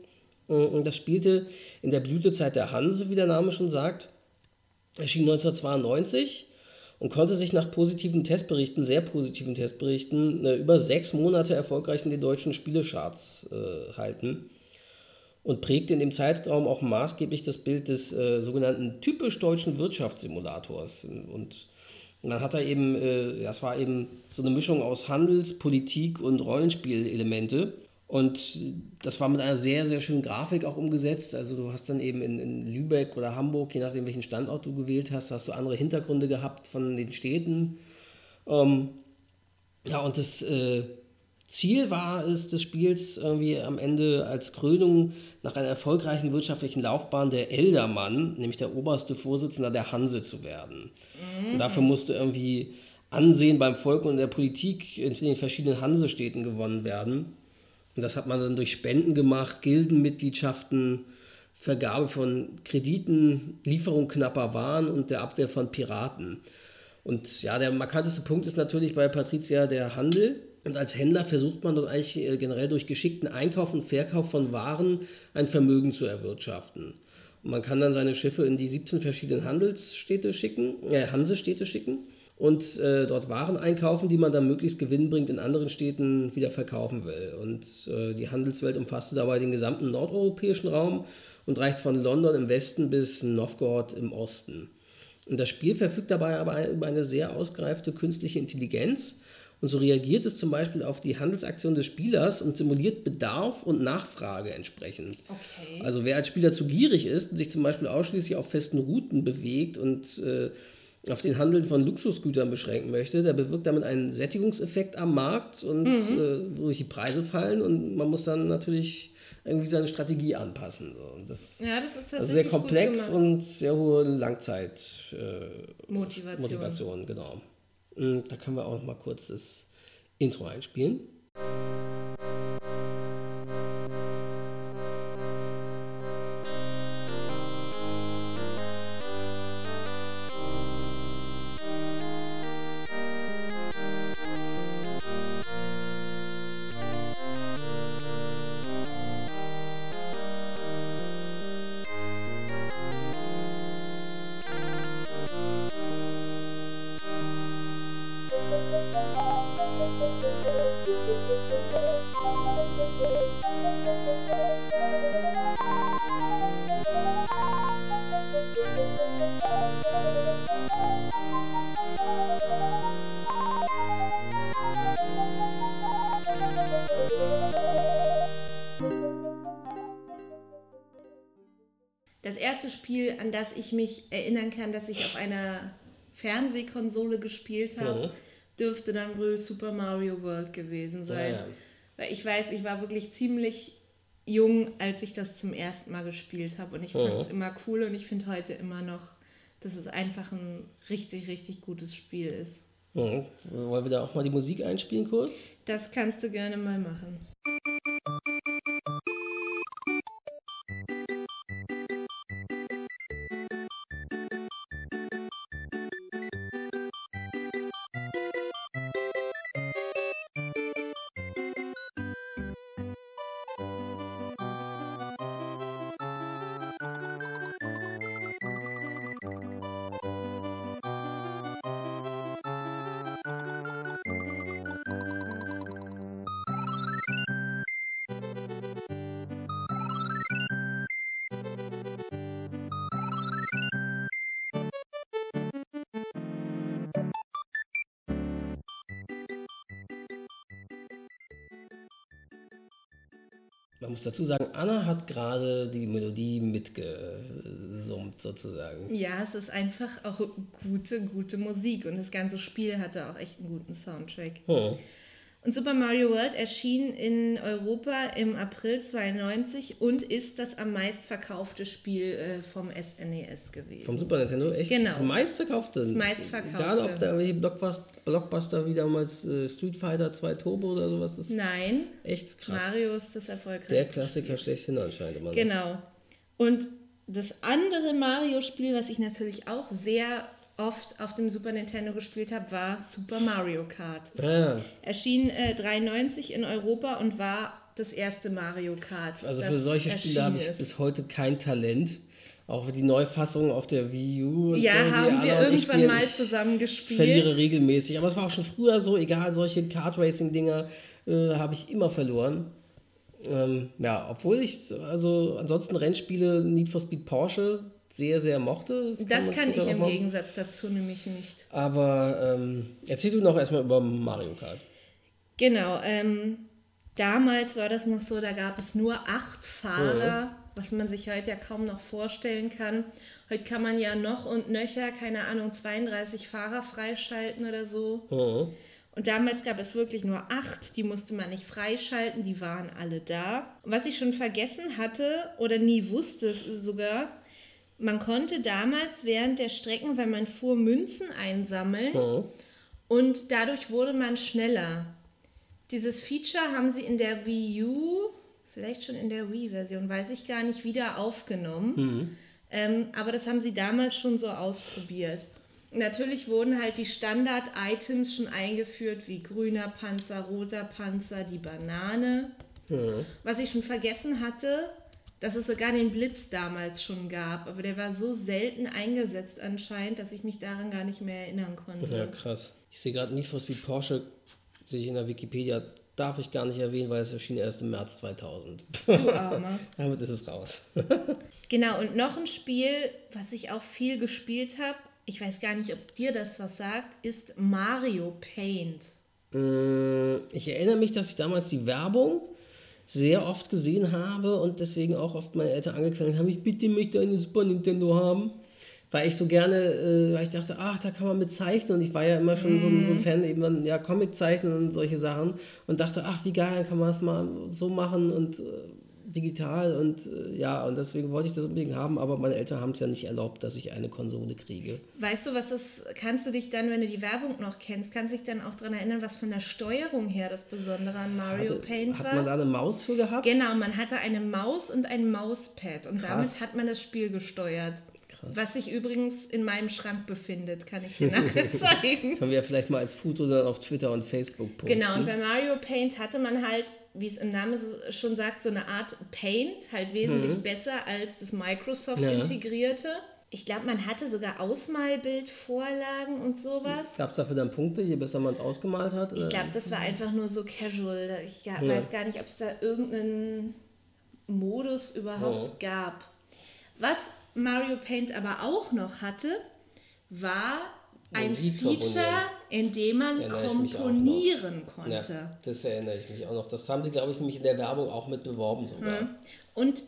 Und das spielte in der Blütezeit der Hanse, wie der Name schon sagt. Erschien 1992 und konnte sich nach positiven Testberichten, sehr positiven Testberichten, äh, über sechs Monate erfolgreich in den deutschen Spielecharts äh, halten. und prägte in dem Zeitraum auch maßgeblich das Bild des äh, sogenannten typisch deutschen Wirtschaftssimulators. Und dann hat er eben, äh, das war eben so eine Mischung aus Handels-, Politik- und Rollenspielelemente. Und das war mit einer sehr, sehr schönen Grafik auch umgesetzt. Also du hast dann eben in, in Lübeck oder Hamburg, je nachdem welchen Standort du gewählt hast, hast du andere Hintergründe gehabt von den Städten. Ähm, ja, und das äh, Ziel war es des Spiels irgendwie am Ende als Krönung nach einer erfolgreichen wirtschaftlichen Laufbahn der Eldermann, nämlich der oberste Vorsitzender der Hanse zu werden. Mhm. Und dafür musste irgendwie Ansehen beim Volk und der Politik in den verschiedenen Hansestädten gewonnen werden. Und das hat man dann durch Spenden gemacht, Gildenmitgliedschaften, Vergabe von Krediten, Lieferung knapper Waren und der Abwehr von Piraten. Und ja, der markanteste Punkt ist natürlich bei Patricia der Handel. Und als Händler versucht man dort eigentlich äh, generell durch geschickten Einkauf und Verkauf von Waren ein Vermögen zu erwirtschaften. Und man kann dann seine Schiffe in die 17 verschiedenen Handelsstädte schicken, äh, Hansestädte schicken und äh, dort Waren einkaufen, die man dann möglichst gewinnbringend in anderen Städten wieder verkaufen will. Und äh, die Handelswelt umfasste dabei den gesamten nordeuropäischen Raum und reicht von London im Westen bis Novgorod im Osten. Und das Spiel verfügt dabei aber über eine sehr ausgereifte künstliche Intelligenz. Und so reagiert es zum Beispiel auf die Handelsaktion des Spielers und simuliert Bedarf und Nachfrage entsprechend. Okay. Also wer als Spieler zu gierig ist und sich zum Beispiel ausschließlich auf festen Routen bewegt und äh, auf den Handel von Luxusgütern beschränken möchte, der bewirkt damit einen Sättigungseffekt am Markt und mhm. äh, wodurch die Preise fallen und man muss dann natürlich irgendwie seine Strategie anpassen. So. Und das, ja, das ist also sehr komplex und sehr hohe Langzeitmotivation. Äh, Motivation, genau. Und da können wir auch noch mal kurz das Intro einspielen. Das erste Spiel, an das ich mich erinnern kann, dass ich auf einer Fernsehkonsole gespielt habe, mhm. dürfte dann wohl Super Mario World gewesen sein. Ja, ja. Weil ich weiß, ich war wirklich ziemlich jung, als ich das zum ersten Mal gespielt habe. Und ich fand es mhm. immer cool und ich finde heute immer noch, dass es einfach ein richtig, richtig gutes Spiel ist. Mhm. Wollen wir da auch mal die Musik einspielen kurz? Das kannst du gerne mal machen. Dazu sagen, Anna hat gerade die Melodie mitgesummt sozusagen. Ja, es ist einfach auch gute, gute Musik und das ganze Spiel hatte auch echt einen guten Soundtrack. Hm. Und Super Mario World erschien in Europa im April 92 und ist das am meistverkaufte Spiel äh, vom SNES e gewesen. Vom Super Nintendo? Echt? Genau. Das meistverkaufte? Das meistverkaufte. Egal, ob da welche Blockbuster, wie damals äh, Street Fighter 2 Turbo oder sowas ist. Nein. Echt krass. Mario ist das erfolgreichste. Der Klassiker Spiel. schlechthin anscheinend immer. Genau. Und das andere Mario-Spiel, was ich natürlich auch sehr oft auf dem Super Nintendo gespielt habe, war Super Mario Kart. Ah. Erschien äh, 93 in Europa und war das erste Mario Kart. Also für solche Spiele habe ich bis heute kein Talent. Auch die Neufassung auf der Wii U. Ja, so, haben wir irgendwann mal zusammen gespielt. Verliere regelmäßig. Aber es war auch schon früher so, egal, solche Kart-Racing-Dinger äh, habe ich immer verloren. Ähm, ja, obwohl ich, also ansonsten Rennspiele Need for Speed Porsche sehr, sehr mochte. Das kann, das kann ich im Gegensatz dazu nämlich nicht. Aber ähm, erzähl du noch erstmal über Mario Kart. Genau, ähm, damals war das noch so, da gab es nur acht Fahrer, mhm. was man sich heute ja kaum noch vorstellen kann. Heute kann man ja noch und nöcher, keine Ahnung, 32 Fahrer freischalten oder so. Mhm. Und damals gab es wirklich nur acht, die musste man nicht freischalten, die waren alle da. Und was ich schon vergessen hatte oder nie wusste sogar, man konnte damals während der Strecken, wenn man fuhr, Münzen einsammeln mhm. und dadurch wurde man schneller. Dieses Feature haben sie in der Wii U, vielleicht schon in der Wii-Version, weiß ich gar nicht, wieder aufgenommen. Mhm. Ähm, aber das haben sie damals schon so ausprobiert. Natürlich wurden halt die Standard-Items schon eingeführt, wie grüner Panzer, roter Panzer, die Banane. Mhm. Was ich schon vergessen hatte, dass es sogar den Blitz damals schon gab, aber der war so selten eingesetzt anscheinend, dass ich mich daran gar nicht mehr erinnern konnte. Ja, krass. Ich sehe gerade nicht, was wie Porsche sich in der Wikipedia darf ich gar nicht erwähnen, weil es erschien erst im März 2000. Du Armer. Damit ist es raus. genau, und noch ein Spiel, was ich auch viel gespielt habe, ich weiß gar nicht, ob dir das was sagt, ist Mario Paint. Mm, ich erinnere mich, dass ich damals die Werbung sehr oft gesehen habe und deswegen auch oft meine Eltern angeklagt haben, ich bitte möchte eine Super Nintendo haben. Weil ich so gerne, äh, weil ich dachte, ach, da kann man mit zeichnen und ich war ja immer schon mm. so, ein, so ein mhm. Fan, eben ja, Comic zeichnen und solche Sachen und dachte, ach, wie geil, kann man das mal so machen und äh, digital und äh, ja, und deswegen wollte ich das unbedingt haben, aber meine Eltern haben es ja nicht erlaubt, dass ich eine Konsole kriege. Weißt du, was das, kannst du dich dann, wenn du die Werbung noch kennst, kannst du dich dann auch daran erinnern, was von der Steuerung her das Besondere an Mario hatte, Paint war? Hat man da eine Maus für gehabt? Genau, man hatte eine Maus und ein Mauspad und Krass. damit hat man das Spiel gesteuert. Krass. Was sich übrigens in meinem Schrank befindet, kann ich dir nachher zeigen. Können wir vielleicht mal als Foto dann auf Twitter und Facebook posten. Genau, und bei Mario Paint hatte man halt wie es im Namen schon sagt, so eine Art Paint, halt wesentlich mhm. besser als das Microsoft ja. integrierte. Ich glaube, man hatte sogar Ausmalbildvorlagen und sowas. Gab es dafür dann Punkte, je besser man es ausgemalt hat? Ich glaube, das war einfach nur so casual. Ich ja, ja. weiß gar nicht, ob es da irgendeinen Modus überhaupt ja. gab. Was Mario Paint aber auch noch hatte, war ein Feature, in dem man komponieren konnte. Ja, das erinnere ich mich auch noch. Das haben sie, glaube ich, nämlich in der Werbung auch mit beworben sogar. Hm. Und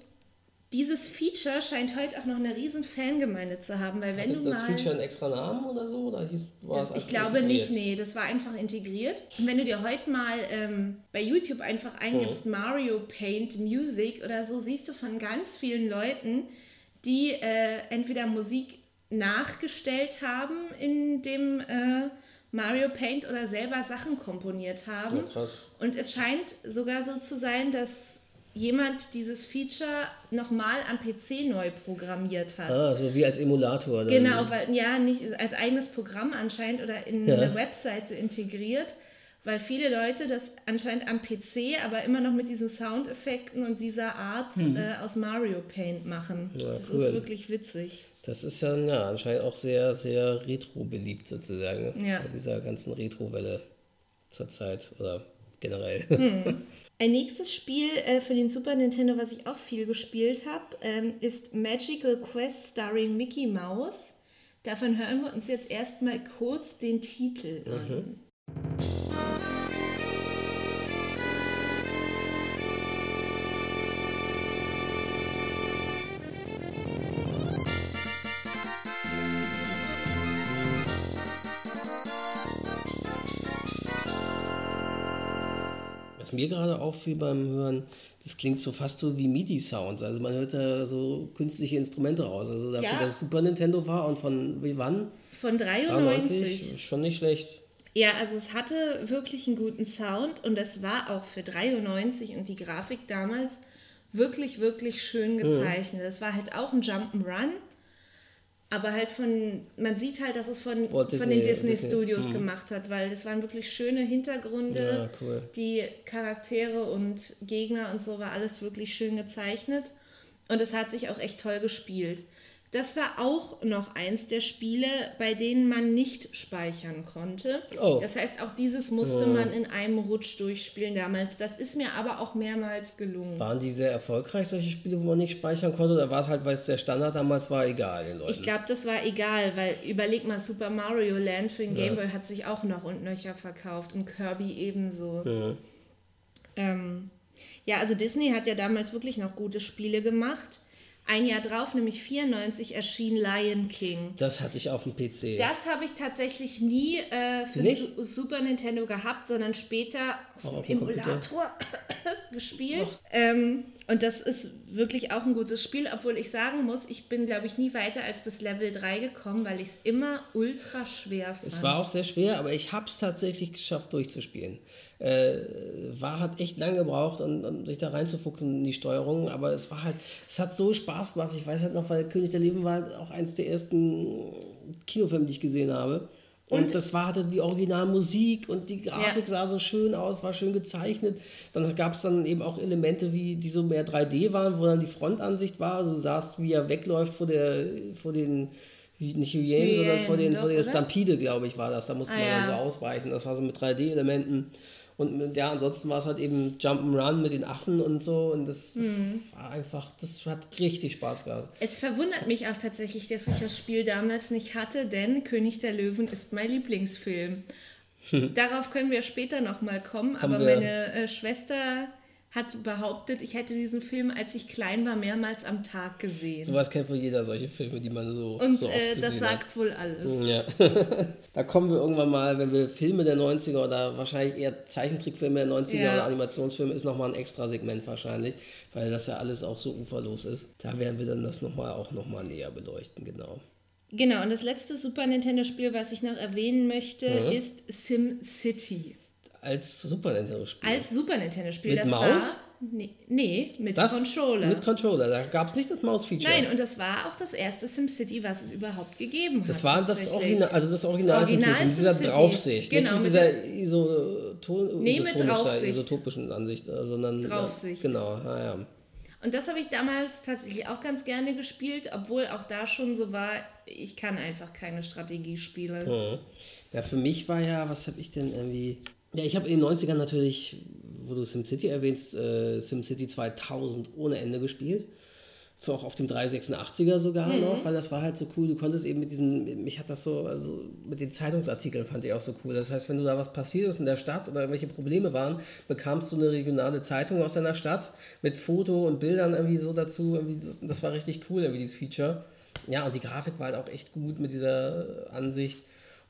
dieses Feature scheint heute auch noch eine riesen Fangemeinde zu haben, weil wenn Hatte du das mal, Feature einen extra Namen oder so oder hieß das, Ich glaube integriert? nicht, nee, das war einfach integriert. Und wenn du dir heute mal ähm, bei YouTube einfach eingibst hm. Mario Paint Music oder so, siehst du von ganz vielen Leuten, die äh, entweder Musik nachgestellt haben in dem äh, Mario Paint oder selber Sachen komponiert haben. Ja, krass. Und es scheint sogar so zu sein, dass jemand dieses Feature nochmal am PC neu programmiert hat. Ah, so wie als Emulator. Dann. Genau, weil ja nicht als eigenes Programm anscheinend oder in ja. eine Webseite integriert, weil viele Leute das anscheinend am PC, aber immer noch mit diesen Soundeffekten und dieser Art hm. äh, aus Mario Paint machen. Ja, das cool. ist wirklich witzig. Das ist ja, ja anscheinend auch sehr, sehr retro-beliebt sozusagen. Ja. Bei dieser ganzen Retro-Welle zurzeit oder generell. Hm. Ein nächstes Spiel äh, für den Super Nintendo, was ich auch viel gespielt habe, ähm, ist Magical Quest starring Mickey Mouse. Davon hören wir uns jetzt erstmal kurz den Titel an. Was mir gerade auffiel beim Hören, das klingt so fast so wie MIDI-Sounds. Also man hört da so künstliche Instrumente raus. Also dafür, ja. dass es Super Nintendo war und von wie wann? Von 93. 93. Schon nicht schlecht. Ja, also es hatte wirklich einen guten Sound und es war auch für 93 und die Grafik damals wirklich, wirklich schön mhm. gezeichnet. Es mhm. war halt auch ein Jump'n'Run aber halt von, man sieht halt, dass es von, Disney, von den Disney, Disney. Studios hm. gemacht hat, weil das waren wirklich schöne Hintergründe, ja, cool. die Charaktere und Gegner und so war alles wirklich schön gezeichnet und es hat sich auch echt toll gespielt. Das war auch noch eins der Spiele, bei denen man nicht speichern konnte. Oh. Das heißt, auch dieses musste man in einem Rutsch durchspielen damals. Das ist mir aber auch mehrmals gelungen. Waren die sehr erfolgreich, solche Spiele, wo man nicht speichern konnte? Oder war es halt, weil es der Standard damals war, egal den Leuten? Ich glaube, das war egal, weil überleg mal, Super Mario Land für den Game Boy hat sich auch noch und nöcher verkauft und Kirby ebenso. Ähm, ja, also Disney hat ja damals wirklich noch gute Spiele gemacht. Ein Jahr drauf, nämlich 94, erschien Lion King. Das hatte ich auf dem PC. Das habe ich tatsächlich nie äh, für? Su Super Nintendo gehabt, sondern später auf dem? Emulator gespielt. Ähm, und das ist wirklich auch ein gutes Spiel, obwohl ich sagen muss, ich bin, glaube ich, nie weiter als bis Level 3 gekommen, weil ich es immer ultra schwer fand. Es war auch sehr schwer, aber ich habe es tatsächlich geschafft, durchzuspielen. Äh, war, hat echt lange gebraucht, um, um sich da reinzufuchsen in die Steuerung, aber es war halt, es hat so Spaß gemacht. Ich weiß halt noch, weil König der Leben war auch eins der ersten Kinofilme, die ich gesehen habe. Und, Und- das war, hatte die Originalmusik und die Grafik Ja. sah so schön aus, war schön gezeichnet. Dann gab es dann eben auch Elemente, wie, die so mehr 3D waren, wo dann die Frontansicht war. Also du sahst, wie er wegläuft vor, der, vor den, nicht Hyänen, sondern vor, den, Hyänen, vor der doch? Stampede, glaube ich, war das. Da musste Ah, man dann ja. so ausweichen. Das war so mit 3D-Elementen. Und ja, ansonsten war es halt eben Jump'n'Run mit den Affen und so. Und das, das Mhm. war einfach, das hat richtig Spaß gehabt. Es verwundert mich auch tatsächlich, dass ich das Spiel damals nicht hatte, denn König der Löwen ist mein Lieblingsfilm. Darauf können wir später nochmal kommen, Haben aber meine äh, Schwester hat behauptet, ich hätte diesen Film, als ich klein war, mehrmals am Tag gesehen. Sowas kennt wohl jeder, solche Filme, die man so, Und so oft äh, das gesehen hat. sagt wohl alles. Ja. da kommen wir irgendwann mal, wenn wir Filme der 90er oder wahrscheinlich eher Zeichentrickfilme der 90er Ja. oder Animationsfilme ist nochmal ein extra Segment wahrscheinlich, weil das ja alles auch so uferlos ist. Da werden wir dann das nochmal auch nochmal näher beleuchten, genau. Genau, und das letzte Super Nintendo-Spiel, was ich noch erwähnen möchte, Mhm. ist Sim City. Als Super Nintendo-Spiel. Als Super Nintendo-Spiel. Mit das Maus? war. Nee, nee mit Das Controller. Mit Controller, da gab es nicht das Maus-Feature. Nein, und das war auch das erste SimCity, was es überhaupt gegeben hat. Das war das. Original, also das Original, Das Original SimCity, mit dieser. Draufsicht. Genau, nicht mit dieser Isoton Nee, mit Draufsicht. isotopischen Ansicht, äh, sondern Draufsicht. Ja, genau, ja, ja. Und das habe ich damals tatsächlich auch ganz gerne gespielt, obwohl auch da schon so war, ich kann einfach keine Strategiespiele. Mhm. Ja, für mich war ja, was habe ich denn irgendwie. Ja, ich habe in den 90ern natürlich, wo du SimCity erwähnst, äh, SimCity 2000 ohne Ende gespielt. Für auch auf dem 386er sogar Mhm. noch, weil das war halt so cool. Du konntest eben mit diesen, mich hat das so, also mit den Zeitungsartikeln fand ich auch so cool. Das heißt, wenn du da was passiert ist in der Stadt oder irgendwelche Probleme waren, bekamst du eine regionale Zeitung aus deiner Stadt mit Foto und Bildern irgendwie so dazu. Irgendwie das, das war richtig cool, irgendwie dieses Feature. Ja, und die Grafik war halt auch echt gut mit dieser Ansicht.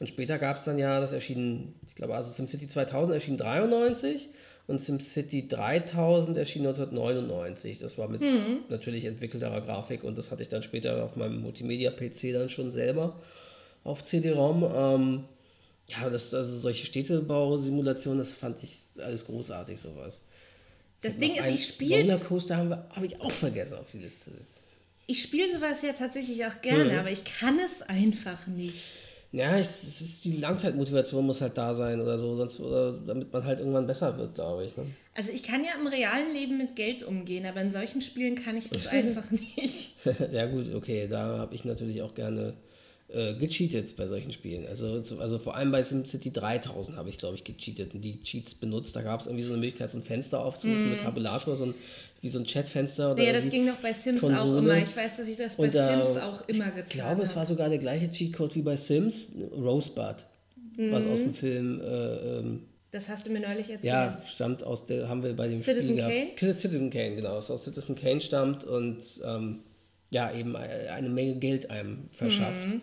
Und später gab es dann ja, das erschien, ich glaube, also SimCity 2000 erschien 93 und SimCity 3000 erschien 1999. Das war mit natürlich entwickelterer Grafik und das hatte ich dann später auf meinem Multimedia-PC dann schon selber auf CD-ROM. Ähm, ja, das, also solche Städtebausimulationen, das fand ich alles großartig, sowas. Das Ding ist, ich spiele Rollercoaster habe ich auch vergessen auf die Liste. ich spiel sowas ja tatsächlich auch gerne, Mhm. aber ich kann es einfach nicht. Ja, es, es ist die Langzeitmotivation muss halt da sein oder so, sonst oder damit man halt irgendwann besser wird, glaube ich. Ne? Also ich kann ja im realen Leben mit Geld umgehen, aber in solchen Spielen kann ich das einfach nicht. ja gut, okay, da habe ich natürlich auch gerne äh, gecheatet bei solchen Spielen. Also, also vor allem bei SimCity 3000 habe ich, glaube ich, gecheatet und die Cheats benutzt. Da gab es irgendwie so eine Möglichkeit, so ein Fenster aufzurufen mit Tabulator, so ein, wie so ein Chatfenster. Oder Mhm. Ja, das ging doch bei Sims auch Konsole. immer. Ich weiß, dass ich das bei Und Sims auch immer getan Ich glaube, es war sogar der gleiche Cheatcode wie bei Sims, Rosebud, was Mhm. aus dem Film äh, ähm, Das hast du mir neulich erzählt. Ja, stammt aus der, haben wir bei dem Citizen Spiel Kane? gehabt. Citizen Kane, genau, was aus Citizen Kane stammt und ähm, ja, eben äh, eine Menge Geld einem verschafft. Mhm.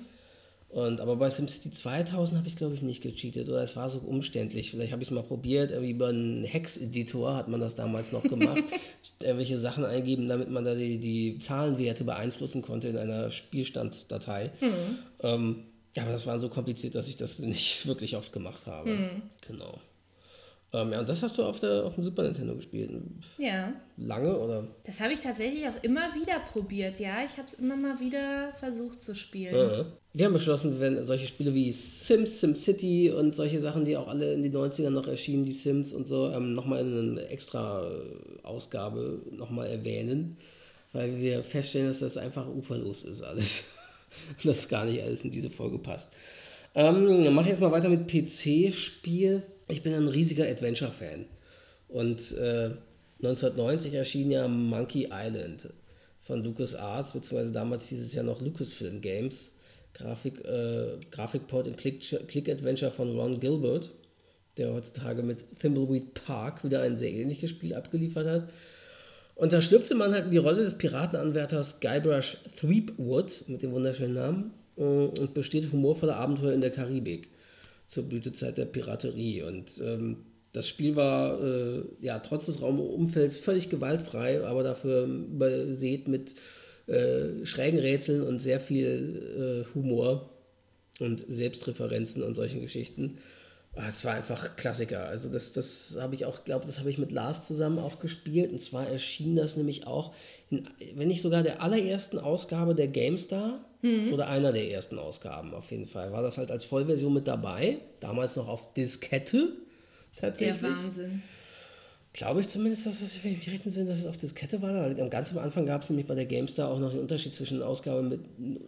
Und, aber bei SimCity 2000 habe ich, glaube ich, nicht gecheatet oder es war so umständlich. Vielleicht habe ich es mal probiert, irgendwie über einen Hex-Editor hat man das damals noch gemacht. irgendwelche Sachen eingeben, damit man da die, die Zahlenwerte beeinflussen konnte in einer Spielstandsdatei. Ähm, ja, aber das war so kompliziert, dass ich das nicht wirklich oft gemacht habe. Genau. Ähm, ja, und das hast du auf, der, auf dem Super Nintendo gespielt. Ja. Lange oder? Das habe ich tatsächlich auch immer wieder probiert, ja. Ich habe es immer mal wieder versucht zu spielen. Ja. Wir haben beschlossen, wir werden solche Spiele wie Sims, SimCity und solche Sachen, die auch alle in den 90ern noch erschienen, die Sims und so, ähm, nochmal in einer extra äh, Ausgabe nochmal erwähnen. weil wir feststellen, dass das einfach uferlos ist alles. das gar nicht alles in diese Folge passt. Ähm, mache jetzt mal weiter mit PC-Spiel. Ich bin ein riesiger Adventure-Fan. Und äh, 1990 erschien ja Monkey Island von LucasArts, beziehungsweise damals hieß es ja noch Lucasfilm Games. Grafik, äh, Grafikport und Click-Adventure von Ron Gilbert, der heutzutage mit Thimbleweed Park wieder ein sehr ähnliches Spiel abgeliefert hat. Und da schlüpfte man halt in die Rolle des Piratenanwärters Guybrush Threepwood mit dem wunderschönen Namen äh, und besteht humorvolle Abenteuer in der Karibik zur Blütezeit der Piraterie. Und ähm, das Spiel war äh, ja trotz des Raumumfelds völlig gewaltfrei, aber dafür übersät mit äh, schrägen Rätseln und sehr viel äh, Humor und Selbstreferenzen und solchen Geschichten. Ah, es war einfach Klassiker. Also das, das habe ich auch, glaube das habe ich mit Lars zusammen auch gespielt. Und zwar erschien das nämlich auch, in, wenn nicht sogar der allerersten Ausgabe der GameStar mhm. oder einer der ersten Ausgaben auf jeden Fall, war das halt als Vollversion mit dabei. Damals noch auf Diskette tatsächlich. Der Wahnsinn. Glaube ich zumindest, dass es, wenn ich recht sind, dass es auf Diskette war. Ganz am Anfang gab es nämlich bei der GameStar auch noch den Unterschied zwischen Ausgabe mit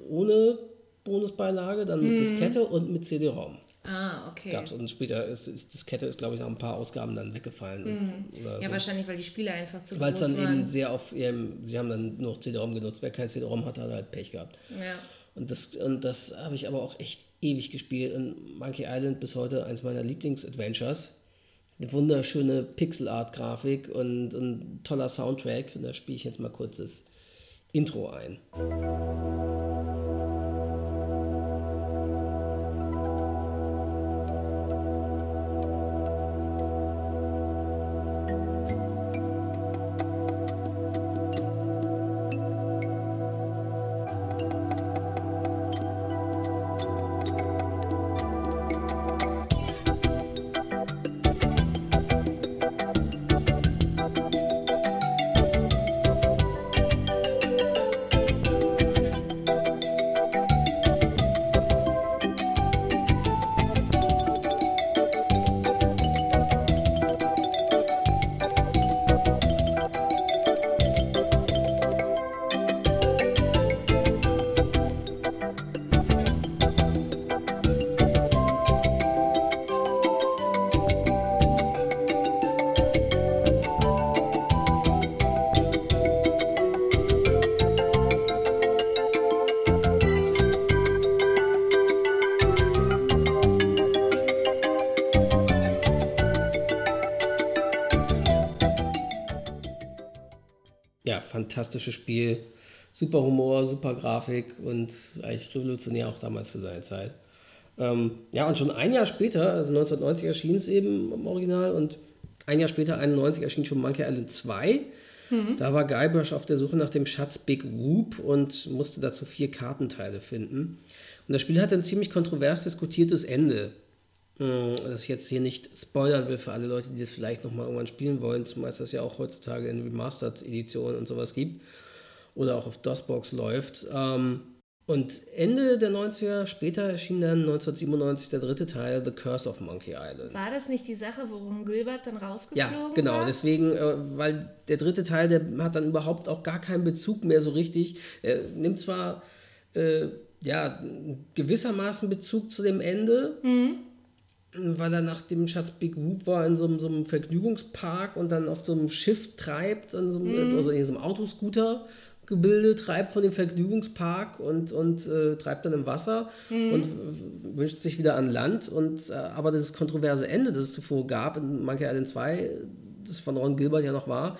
ohne Bonusbeilage, dann mit mhm. Diskette und mit CD-ROM. Ah, okay. Gab's. Und später ist, ist Diskette ist, glaube ich, nach ein paar Ausgaben dann weggefallen. Mhm. Und, ja, so. wahrscheinlich, weil die Spiele einfach zu groß waren. Weil es dann eben sehr auf ihrem, sie haben dann nur CD-ROM genutzt. Wer kein CD-ROM hatte, hat halt Pech gehabt. Ja. Und das, und das habe ich aber auch echt ewig gespielt. Und Monkey Island bis heute eins meiner Lieblings-Adventures. Eine wunderschöne Pixel-Art-Grafik und ein toller Soundtrack. Und da spiele ich jetzt mal kurz das Intro ein. Fantastisches Spiel. Super Humor, super Grafik und eigentlich revolutionär auch damals für seine Zeit. Ähm, ja, und schon ein Jahr später, also 1990 erschien es eben im Original und ein Jahr später, 91, erschien schon Monkey Island 2. Mhm. Da war Guybrush auf der Suche nach dem Schatz Big Whoop und musste dazu vier Kartenteile finden. Und das Spiel hatte ein ziemlich kontrovers diskutiertes Ende. Hm, das ich jetzt hier nicht spoilern will für alle Leute, die das vielleicht nochmal irgendwann spielen wollen, zumal es das ja auch heutzutage in Remastered-Editionen und sowas gibt oder auch auf DOSBox läuft. Ähm, und Ende der 90er, später erschien dann 1997 der dritte Teil, The Curse of Monkey Island. War das nicht die Sache, worum Gilbert dann rausgeflogen Ja, genau. War? Deswegen, äh, weil der dritte Teil, der hat dann überhaupt auch gar keinen Bezug mehr so richtig. Er nimmt zwar äh, ja, gewissermaßen Bezug zu dem Ende, mhm weil er nach dem Schatz Big Whoop war in so einem, so einem Vergnügungspark und dann auf so einem Schiff treibt, in so einem, mm. also in so einem Autoscooter Gebilde treibt von dem Vergnügungspark und, und äh, treibt dann im Wasser mm. und wünscht sich wieder an Land. Und, äh, aber das kontroverse Ende, das es zuvor gab in Monkey Island 2, das von Ron Gilbert ja noch war,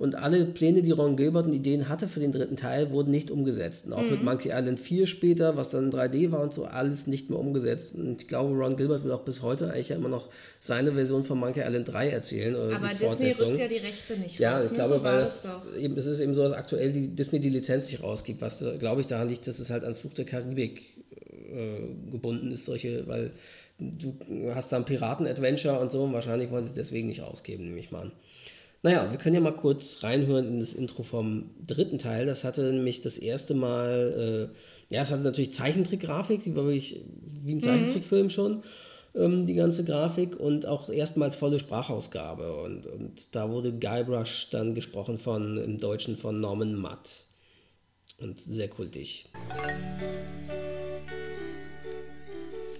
und alle Pläne, die Ron Gilbert und Ideen hatte für den dritten Teil, wurden nicht umgesetzt. Und auch mhm. mit Monkey Island 4 später, was dann 3D war und so, alles nicht mehr umgesetzt. Und ich glaube, Ron Gilbert will auch bis heute eigentlich ja immer noch seine Version von Monkey Island 3 erzählen. Oder Aber Disney rückt ja die Rechte nicht ja, raus. Ja, ich ne? glaube, so weil das, das eben, es ist eben so, dass aktuell die Disney die Lizenz nicht rausgibt, was, glaube ich, daran liegt, dass es halt an Flug der Karibik äh, gebunden ist, solche, weil du hast da ein Piraten-Adventure und so und wahrscheinlich wollen sie es deswegen nicht rausgeben, nehme ich mal an. Naja, wir können ja mal kurz reinhören in das Intro vom dritten Teil. Das hatte nämlich das erste Mal, äh, ja, es hatte natürlich Zeichentrickgrafik, die war wirklich wie ein mhm. Zeichentrickfilm schon. ähm, die ganze Grafik und auch erstmals volle Sprachausgabe. Und, und da wurde Guybrush dann gesprochen von im Deutschen von Norman Matt. Und sehr kultig.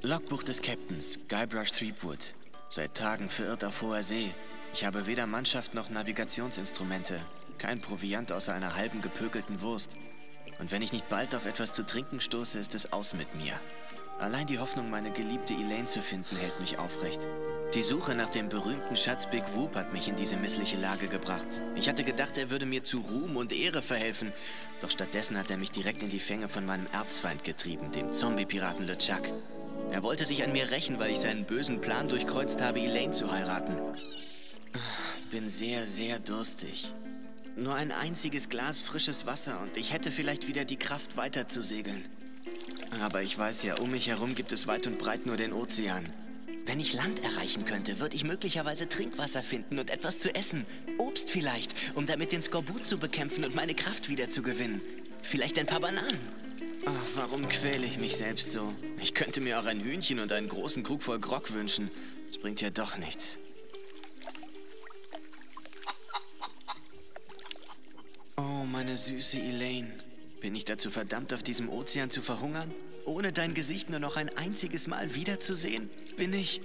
Logbuch des Captains, Guybrush Threepwood. Seit Tagen verirrt auf hoher See. Ich habe weder Mannschaft noch Navigationsinstrumente. Kein Proviant außer einer halben gepökelten Wurst. Und wenn ich nicht bald auf etwas zu trinken stoße, ist es aus mit mir. Allein die Hoffnung, meine geliebte Elaine zu finden, hält mich aufrecht. Die Suche nach dem berühmten Schatz Big Whoop hat mich in diese missliche Lage gebracht. Ich hatte gedacht, er würde mir zu Ruhm und Ehre verhelfen. Doch stattdessen hat er mich direkt in die Fänge von meinem Erzfeind getrieben, dem Zombie-Piraten LeChuck. Er wollte sich an mir rächen, weil ich seinen bösen Plan durchkreuzt habe, Elaine zu heiraten. Bin sehr, sehr durstig. Nur ein einziges Glas frisches Wasser und ich hätte vielleicht wieder die Kraft, weiter zu segeln. Aber ich weiß ja, um mich herum gibt es weit und breit nur den Ozean. Wenn ich Land erreichen könnte, würde ich möglicherweise Trinkwasser finden und etwas zu essen. Obst vielleicht, um damit den Skorbut zu bekämpfen und meine Kraft wieder zu gewinnen. Vielleicht ein paar Bananen. Ach, warum quäle ich mich selbst so? Ich könnte mir auch ein Hühnchen und einen großen Krug voll Grog wünschen. Das bringt ja doch nichts. Oh, meine süße Elaine. Bin ich dazu verdammt, auf diesem Ozean zu verhungern? Ohne dein Gesicht nur noch ein einziges Mal wiederzusehen? Bin ich...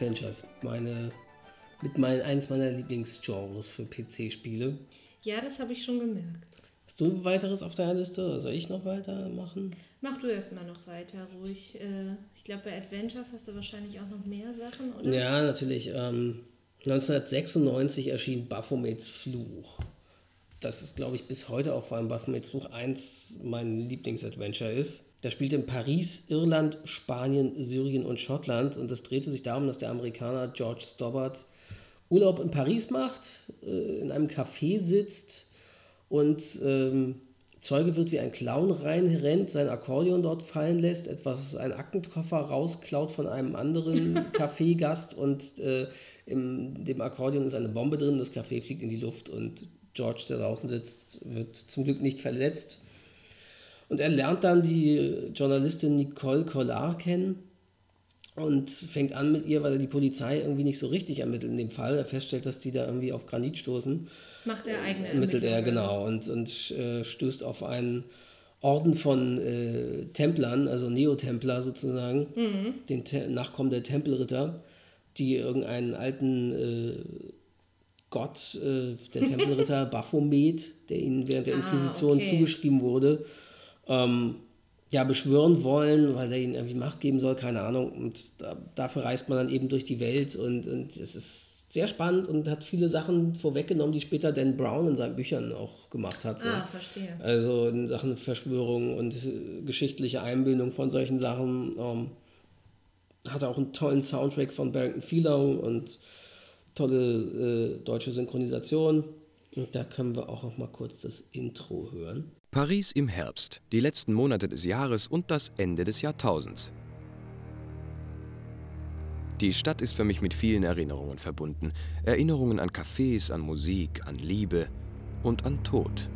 Adventures. Meine, mit mein, eines meiner Lieblingsgenres für PC-Spiele. Ja, das habe ich schon gemerkt. Hast du weiteres auf deiner Liste oder soll ich noch weitermachen? Mach du erstmal noch weiter, ruhig. Äh, Ich glaube, bei Adventures hast du wahrscheinlich auch noch mehr Sachen, oder? Ja, natürlich. Ähm, 1996 erschien Baphomets Fluch. Das ist, glaube ich, bis heute auch vor allem Baphomets Fluch eins mein Lieblingsadventure ist. Das spielt in Paris, Irland, Spanien, Syrien und Schottland und das drehte sich darum, dass der Amerikaner George Stobbart Urlaub in Paris macht, äh, in einem Café sitzt und ähm, Zeuge wird, wie ein Clown reinrennt, sein Akkordeon dort fallen lässt, etwas, einen Aktenkoffer rausklaut von einem anderen Kaffeegast und äh, in dem Akkordeon ist eine Bombe drin, das Café fliegt in die Luft und George, der draußen sitzt, wird zum Glück nicht verletzt. Und er lernt dann die Journalistin Nicole Collard kennen und fängt an mit ihr, weil er die Polizei irgendwie nicht so richtig ermittelt in dem Fall. Er feststellt, dass die da irgendwie auf Granit stoßen. Macht er eigene Ermittelt er, genau. Und, und äh, stößt auf einen Orden von äh, Templern, also Neotempler sozusagen, den Te Nachkommen der Tempelritter, die irgendeinen alten äh, Gott, äh, der Tempelritter Baphomet, der ihnen während der Ah, Inquisition okay. zugeschrieben wurde, ähm, ja, beschwören wollen, weil er ihnen irgendwie Macht geben soll, keine Ahnung. Und da, dafür reist man dann eben durch die Welt und, und es ist sehr spannend und hat viele Sachen vorweggenommen, die später Dan Brown in seinen Büchern auch gemacht hat. So. Ah, verstehe. Also in Sachen Verschwörung und äh, geschichtliche Einbildung von solchen Sachen. Ähm, hat auch einen tollen Soundtrack von Barrington Feeling und tolle äh, deutsche Synchronisation. Und da können wir auch noch mal kurz das Intro hören. Paris im Herbst, die letzten Monate des Jahres und das Ende des Jahrtausends. Die Stadt ist für mich mit vielen Erinnerungen verbunden. Erinnerungen an Cafés, an Musik, an Liebe und an Tod.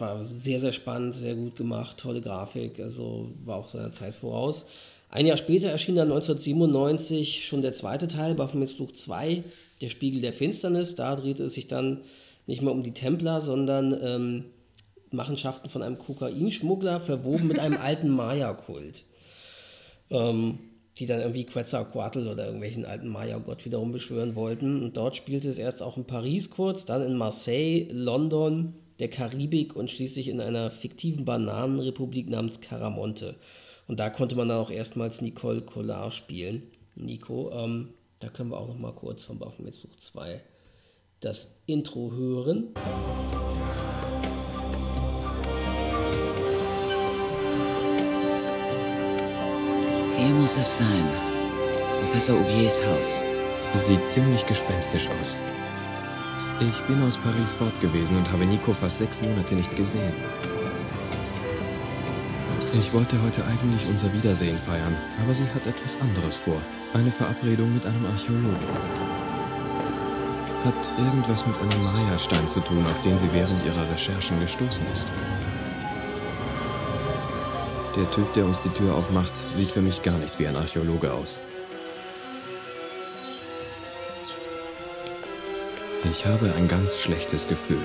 War sehr, sehr spannend, sehr gut gemacht, tolle Grafik, also war auch seiner Zeit voraus. Ein Jahr später erschien dann 1997 schon der zweite Teil, Baphometfluch 2, der Spiegel der Finsternis. Da drehte es sich dann nicht mehr um die Templer, sondern ähm, Machenschaften von einem Kokainschmuggler, verwoben mit einem alten Maya-Kult. Ähm, die dann irgendwie Quetzalcoatl oder irgendwelchen alten Maya-Gott wiederum beschwören wollten. Und dort spielte es erst auch in Paris kurz, dann in Marseille, London, der Karibik und schließlich in einer fiktiven Bananenrepublik namens Caramonte. Und da konnte man dann auch erstmals Nicole Collard spielen. Nico, ähm, da können wir auch noch mal kurz von Baphometsuch 2 das Intro hören. Hier muss es sein. Professor Aubiers Haus. Sieht ziemlich gespenstisch aus. Ich bin aus Paris fort gewesen und habe Nico fast sechs Monate nicht gesehen. Ich wollte heute eigentlich unser Wiedersehen feiern, aber sie hat etwas anderes vor. Eine Verabredung mit einem Archäologen. Hat irgendwas mit einem Maya-Stein zu tun, auf den sie während ihrer Recherchen gestoßen ist. Der Typ, der uns die Tür aufmacht, sieht für mich gar nicht wie ein Archäologe aus. Ich habe ein ganz schlechtes Gefühl.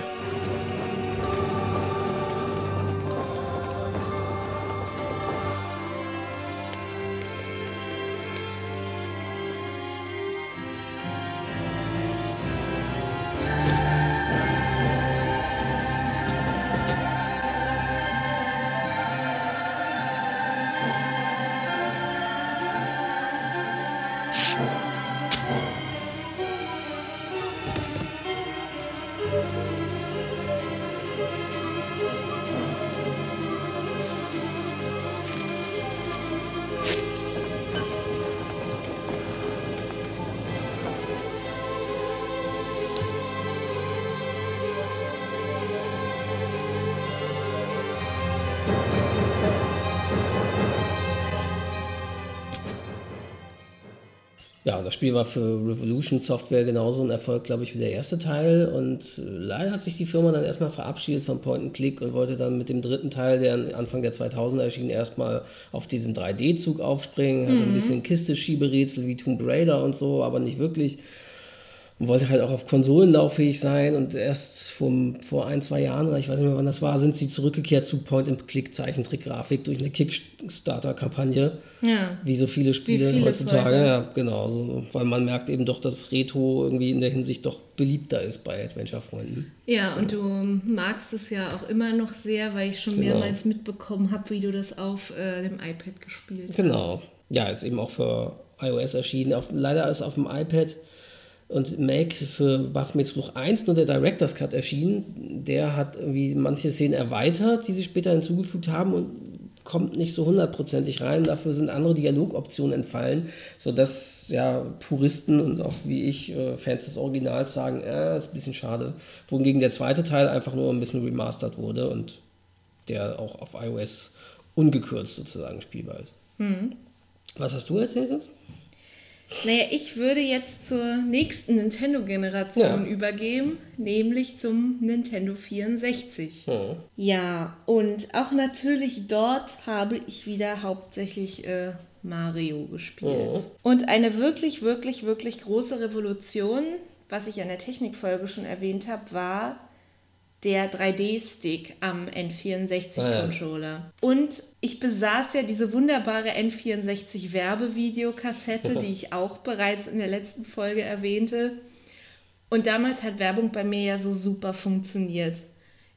Das Spiel war für Revolution Software genauso ein Erfolg, glaube ich, wie der erste Teil. Und leider hat sich die Firma dann erstmal verabschiedet von Point and Click und wollte dann mit dem dritten Teil, der Anfang der 2000er erschien, erstmal auf diesen 3D-Zug aufspringen. Hatte mhm. ein bisschen Kiste-Schieberätsel wie Tomb Raider und so, aber nicht wirklich und wollte halt auch auf Konsolen lauffähig sein und erst vom, vor ein, zwei Jahren, ich weiß nicht mehr wann das war, sind sie zurückgekehrt zu Point-and-Click-Zeichentrick-Grafik durch eine Kickstarter-Kampagne. Ja. Wie so viele Spiele viele heutzutage. Heute. Ja, genau. So, weil man merkt eben doch, dass Retro irgendwie in der Hinsicht doch beliebter ist bei Adventure-Freunden. Ja, und du magst es ja auch immer noch sehr, weil ich schon genau. mehrmals mitbekommen habe, wie du das auf äh, dem iPad gespielt genau. hast. Genau. Ja, ist eben auch für iOS erschienen. Auf, leider ist auf dem iPad und Mac für Baphomet's Fluch 1 nur der Director's Cut erschienen. Der hat irgendwie manche Szenen erweitert, die sie später hinzugefügt haben und kommt nicht so hundertprozentig rein. Dafür sind andere Dialogoptionen entfallen, sodass ja Puristen und auch wie ich äh, Fans des Originals sagen, äh, ist ein bisschen schade. Wohingegen der zweite Teil einfach nur ein bisschen remastert wurde und der auch auf iOS ungekürzt sozusagen spielbar ist. Mhm. Was hast du als nächstes? Naja, ich würde jetzt zur nächsten Nintendo-Generation ja. übergehen, nämlich zum Nintendo 64. Hm. Ja, und auch natürlich dort habe ich wieder hauptsächlich äh, Mario gespielt. Hm. Und eine wirklich, wirklich, wirklich große Revolution, was ich an der Technikfolge schon erwähnt habe, war der 3D-Stick am N64-Controller. Ah, ja. Und ich besaß ja diese wunderbare N64-Werbevideokassette, die ich auch bereits in der letzten Folge erwähnte. Und damals hat Werbung bei mir ja so super funktioniert.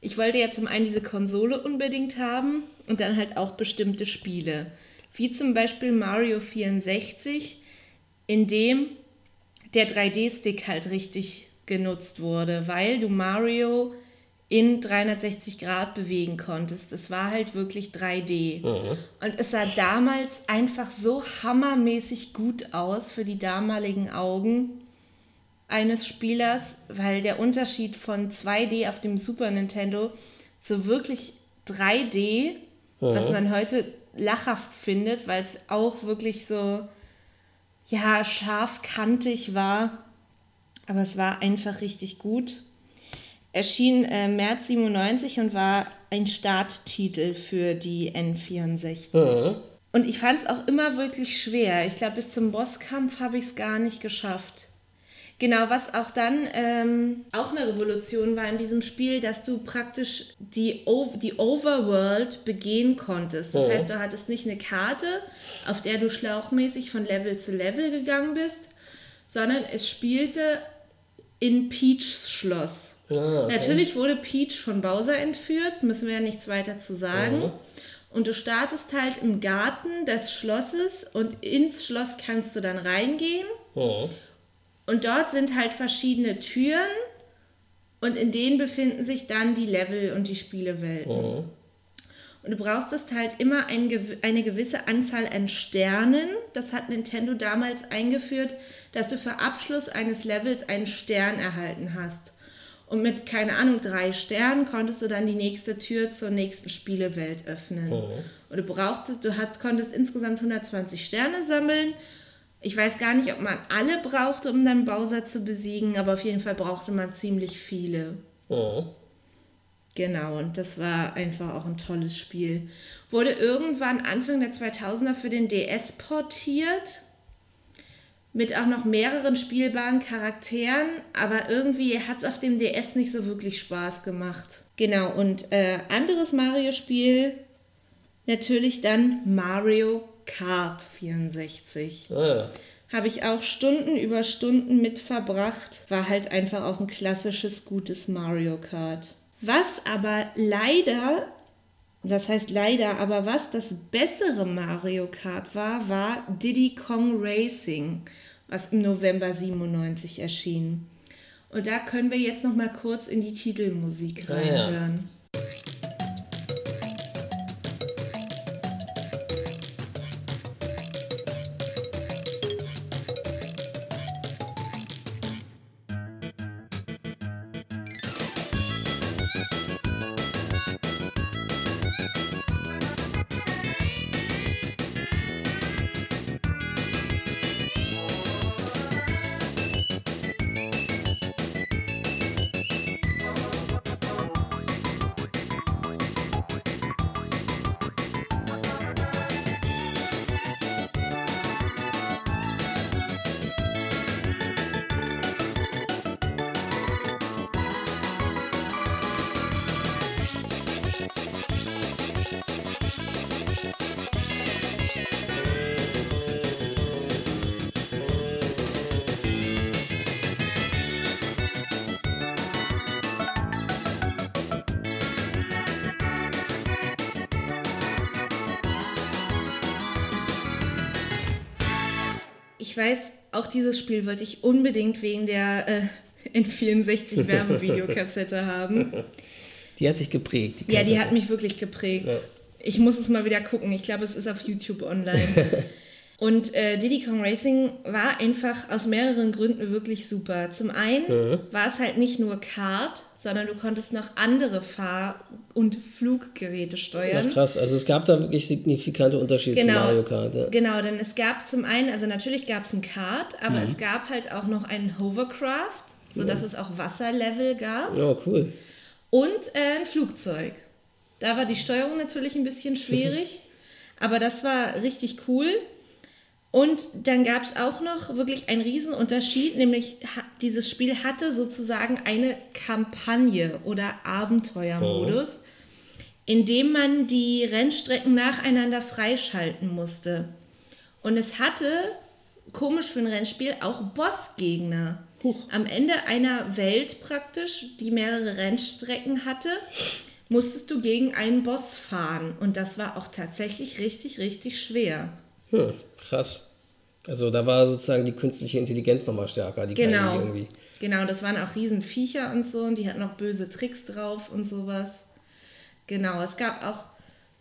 Ich wollte ja zum einen diese Konsole unbedingt haben und dann halt auch bestimmte Spiele. Wie zum Beispiel Mario 64, in dem der 3D-Stick halt richtig genutzt wurde, weil du Mario in 360 Grad bewegen konntest. Es war halt wirklich 3D. Mhm. Und es sah damals einfach so hammermäßig gut aus für die damaligen Augen eines Spielers, weil der Unterschied von 2D auf dem Super Nintendo zu wirklich 3D, mhm. was man heute lachhaft findet, weil es auch wirklich so ja scharfkantig war, aber es war einfach richtig gut. Erschien äh, März 97 und war ein Starttitel für die N64. Mhm. Und ich fand es auch immer wirklich schwer. Ich glaube, bis zum Bosskampf habe ich es gar nicht geschafft. Genau, was auch dann ähm, auch eine Revolution war in diesem Spiel, dass du praktisch die, o die Overworld begehen konntest. Das Mhm. heißt, du hattest nicht eine Karte, auf der du schlauchmäßig von Level zu Level gegangen bist, sondern es spielte in Peachs Schloss. Ah, okay. Natürlich wurde Peach von Bowser entführt, müssen wir ja nichts weiter zu sagen. Mhm. Und du startest halt im Garten des Schlosses und ins Schloss kannst du dann reingehen. Mhm. Und dort sind halt verschiedene Türen und in denen befinden sich dann die Level und die Spielewelten. Mhm. Und du brauchst halt immer ein, eine gewisse Anzahl an Sternen. Das hat Nintendo damals eingeführt, dass du für Abschluss eines Levels einen Stern erhalten hast. Und mit, keine Ahnung, drei Sternen konntest du dann die nächste Tür zur nächsten Spielewelt öffnen. Und du brauchtest, du hat, konntest insgesamt 120 Sterne sammeln. Ich weiß gar nicht, ob man alle brauchte, um dann Bowser zu besiegen, aber auf jeden Fall brauchte man ziemlich viele. Mhm. Genau, und das war einfach auch ein tolles Spiel. Wurde irgendwann Anfang der 2000er für den DS portiert. Mit auch noch mehreren spielbaren Charakteren, aber irgendwie hat es auf dem DS nicht so wirklich Spaß gemacht. Genau, und äh, anderes Mario-Spiel natürlich dann Mario Kart 64. Ah, ja. Habe ich auch Stunden über Stunden mit verbracht. War halt einfach auch ein klassisches, gutes Mario Kart. Was aber leider, was heißt leider, aber was das bessere Mario Kart war, war Diddy Kong Racing, was im November 97 erschien. Und da können wir jetzt noch mal kurz in die Titelmusik Ah, ja. Dieses Spiel wollte ich unbedingt wegen der äh, N64 Werbevideokassette haben. Die hat sich geprägt. Ja, die hat mich wirklich geprägt. Ja. Ich muss es mal wieder gucken. Ich glaube, es ist auf YouTube online. Und äh, Diddy Kong Racing war einfach aus mehreren Gründen wirklich super. Zum einen war es halt nicht nur Kart, sondern du konntest noch andere Fahr- und Fluggeräte steuern. Ach, krass. Also es gab da wirklich signifikante Unterschiede Genau. zu Mario Kart. Ja. Genau, denn es gab zum einen, also natürlich gab es ein Kart, aber es gab halt auch noch einen Hovercraft, sodass es auch Wasserlevel gab Oh, cool. und äh, ein Flugzeug. Da war die Steuerung natürlich ein bisschen schwierig, aber das war richtig cool. Und dann gab es auch noch wirklich einen Riesenunterschied, nämlich dieses Spiel hatte sozusagen eine Kampagne oder Abenteuermodus, in dem man die Rennstrecken nacheinander freischalten musste. Und es hatte, komisch für ein Rennspiel, auch Bossgegner. Am Ende einer Welt praktisch, die mehrere Rennstrecken hatte, musstest du gegen einen Boss fahren. Und das war auch tatsächlich richtig, richtig schwer. Hm, krass. Also da war sozusagen die künstliche Intelligenz nochmal stärker, die KI Genau. irgendwie. Genau, das waren auch Riesenviecher und so und die hatten noch böse Tricks drauf und sowas. Genau, es gab auch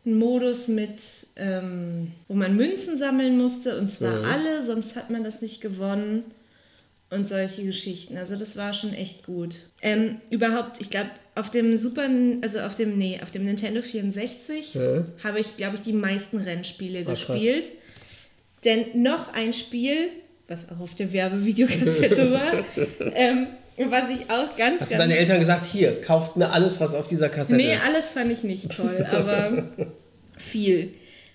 einen Modus mit, ähm, wo man Münzen sammeln musste und zwar alle, sonst hat man das nicht gewonnen und solche Geschichten. Also das war schon echt gut. Ähm, überhaupt, ich glaube, auf dem Super, also auf dem, nee, auf dem Nintendo 64 habe ich, glaube ich, die meisten Rennspiele Ah, krass. Denn noch ein Spiel, was auch auf der Werbevideokassette war, ähm, Was ich auch ganz, Hast ganz du deine Eltern gesagt, hier, kauft mir alles, was auf dieser Kassette Nee, ist? alles fand ich nicht toll, aber viel.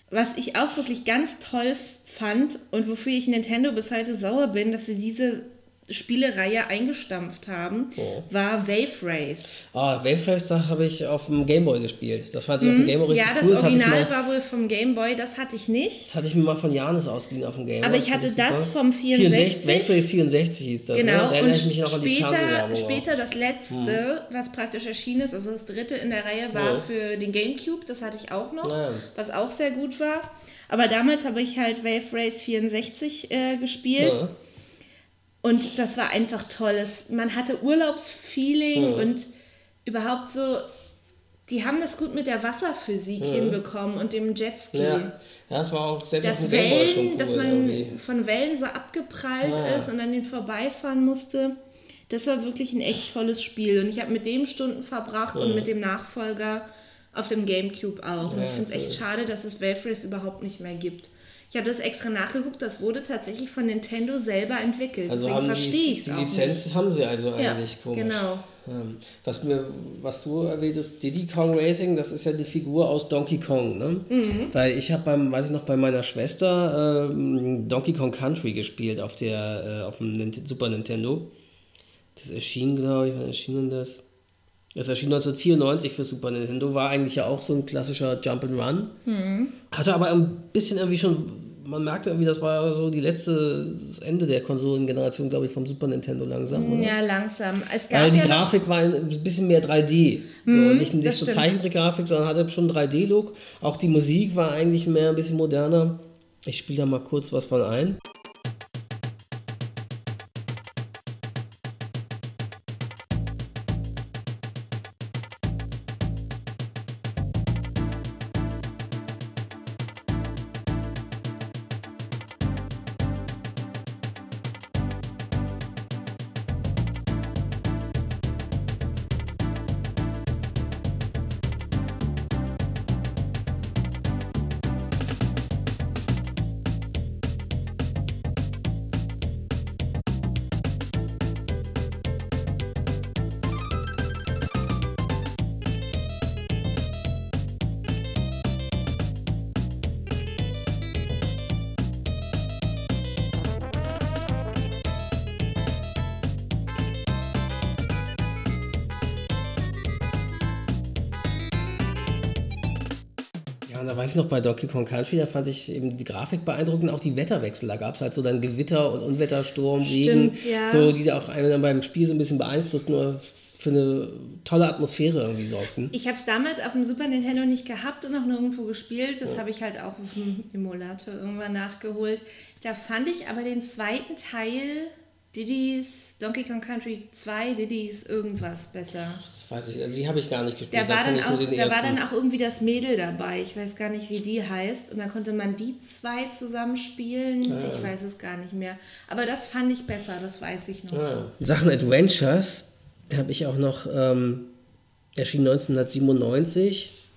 Was ich auch wirklich ganz toll fand und wofür ich Nintendo bis heute sauer bin, dass sie diese Spielereihe eingestampft haben, war Wave Race. Ah, Wave Race, da habe ich auf dem Gameboy gespielt. Das fand ich auf dem Gameboy richtig. Ja, das cool. hatte ich Original mal, war wohl vom Game Boy, das hatte ich nicht. das hatte ich mir mal von Janis ausgeliehen auf dem Gameboy. Aber ich hatte das super. vom 64. Wave Race 64 hieß das. ne? Genau, Da erinnere und ich mich noch an die später, später das letzte, was praktisch erschienen ist, also das dritte in der Reihe, war Ja. für den Gamecube, das hatte ich auch noch, Ja. was auch sehr gut war. Aber damals habe ich halt Wave Race 64 äh, gespielt. Ja. Und das war einfach tolles. Man hatte Urlaubsfeeling und überhaupt so, die haben das gut mit der Wasserphysik hinbekommen und dem Jetski. Ja. ja, das war auch selbst schon Wellen, cool. dass man irgendwie. von Wellen so abgeprallt Ja. ist und an den vorbeifahren musste. Das war wirklich ein echt tolles Spiel. Und ich habe mit dem Stunden verbracht und mit dem Nachfolger auf dem Gamecube auch. Und ich finde es echt schade, dass es Wave Race überhaupt nicht mehr gibt. Ich habe das extra nachgeguckt, das wurde tatsächlich von Nintendo selber entwickelt. Also Deswegen verstehe die, ich es die auch Lizenz nicht. haben sie also Ja, eigentlich komisch. genau. Ähm, Was, mir, was du erwähntest, Diddy Kong Racing, das ist ja die Figur aus Donkey Kong, ne? Mhm. Weil ich habe beim, weiß ich noch, bei meiner Schwester ähm, Donkey Kong Country gespielt auf der, äh, auf dem Super Nintendo. Das erschien, glaube ich, wann erschien denn das? Das erschien 1994 für Super Nintendo, war eigentlich ja auch so ein klassischer Jump'n'Run. Mhm. Hatte aber ein bisschen irgendwie schon, man merkte irgendwie, das war so die letzte, das Ende der Konsolengeneration, glaube ich, vom Super Nintendo langsam, oder? Ja, langsam. Es Weil gab die ja Grafik war ein bisschen mehr 3D. So, nicht nicht so. Zeichentrickgrafik, sondern hatte schon 3D-Look. Auch die Musik war eigentlich mehr ein bisschen moderner. Ich spiele da mal kurz was von ein. Weiß ich noch bei Donkey Kong Country, da fand ich eben die Grafik beeindruckend, auch die Wetterwechsel. Da gab es halt so dann Gewitter und Unwettersturm, Regen, Stimmt, ja. so, die da auch einen dann beim Spiel so ein bisschen beeinflussten oder für eine tolle Atmosphäre irgendwie sorgten. Ich habe es damals auf dem Super Nintendo nicht gehabt und auch nirgendwo gespielt. Das habe ich halt auch auf dem Emulator irgendwann nachgeholt. Da fand ich aber den zweiten Teil, Diddy's Donkey Kong Country 2, Diddy's irgendwas besser. Das weiß ich, also die habe ich gar nicht gespielt. Da war, kenn dann auch, da war dann auch irgendwie das Mädel dabei. Ich weiß gar nicht, wie die heißt. Und dann konnte man die zwei zusammen spielen. Ich weiß es gar nicht mehr. Aber das fand ich besser, das weiß ich noch. In Sachen Adventures, da habe ich auch noch, ähm, erschien 1997,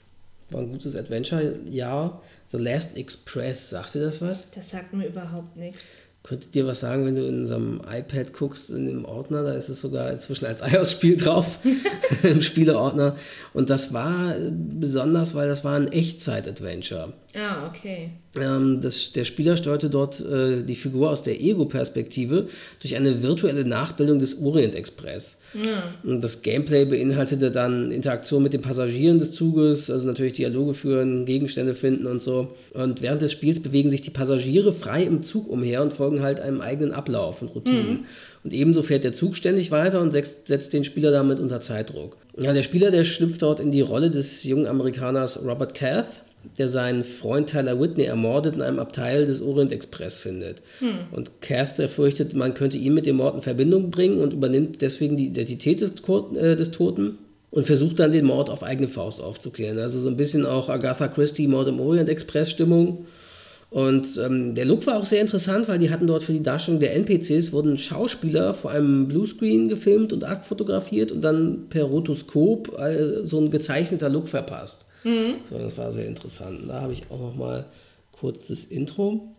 war ein gutes Adventure-Jahr. The Last Express, sagte das was? Das sagt mir überhaupt nichts. Könnte dir was sagen, wenn du in unserem iPad guckst, in dem Ordner, da ist es sogar inzwischen als iOS-Spiel drauf, im Spieleordner. Und das war besonders, weil das war ein Echtzeit-Adventure. Ah, okay. Ähm, das, der Spieler steuerte dort äh, die Figur aus der Ego-Perspektive durch eine virtuelle Nachbildung des Orient Express. Und das Gameplay beinhaltete dann Interaktion mit den Passagieren des Zuges, also natürlich Dialoge führen, Gegenstände finden und so. Und während des Spiels bewegen sich die Passagiere frei im Zug umher und folgen halt einem eigenen Ablauf und Routinen. Und ebenso fährt der Zug ständig weiter und setzt, setzt den Spieler damit unter Zeitdruck. Ja, der Spieler, der schlüpft dort in die Rolle des jungen Amerikaners Robert Cath, der seinen Freund Tyler Whitney ermordet in einem Abteil des Orient Express findet. Und Cath, der fürchtet, man könnte ihn mit dem Mord in Verbindung bringen und übernimmt deswegen die Identität des, äh, des Toten und versucht dann den Mord auf eigene Faust aufzuklären. Also so ein bisschen auch Agatha Christie Mord im Orient Express Stimmung. Und ähm, der Look war auch sehr interessant, weil die hatten dort für die Darstellung der NPCs wurden Schauspieler vor einem Bluescreen gefilmt und abfotografiert und dann per Rotoskop äh, so ein gezeichneter Look verpasst. So, das war sehr interessant. Da habe ich auch noch mal kurz das Intro.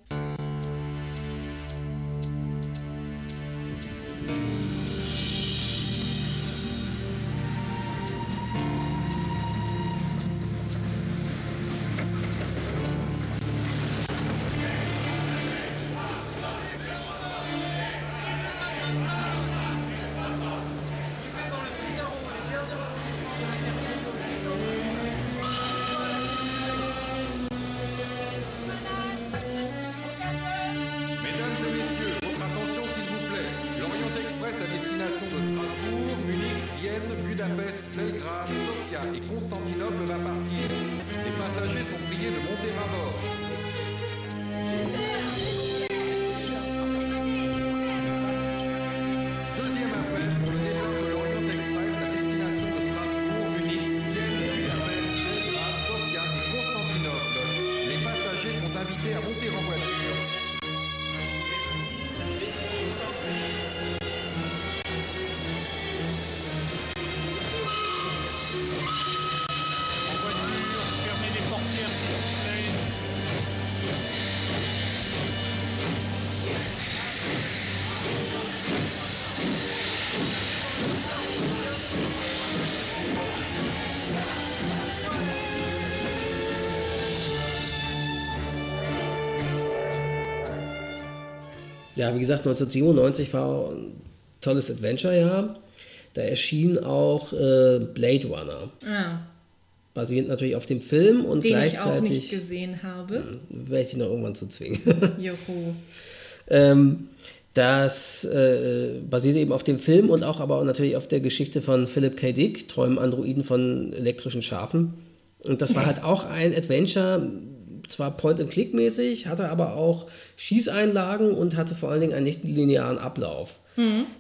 Ja, wie gesagt, 1997 war ein tolles Adventure-Jahr. Da erschien auch äh, Blade Runner. Ah, Basierend natürlich auf dem Film und den ich auch nicht gleichzeitig gesehen habe. werde ich die noch irgendwann zu zwingen. Juhu. ähm, das äh, basierte eben auf dem Film und auch aber natürlich auf der Geschichte von Philip K. Dick, Träumen Androiden von elektrischen Schafen. Und das war halt auch ein Adventure, zwar Point-and-Click-mäßig, hatte aber auch Schießeinlagen und hatte vor allen Dingen einen nicht linearen Ablauf.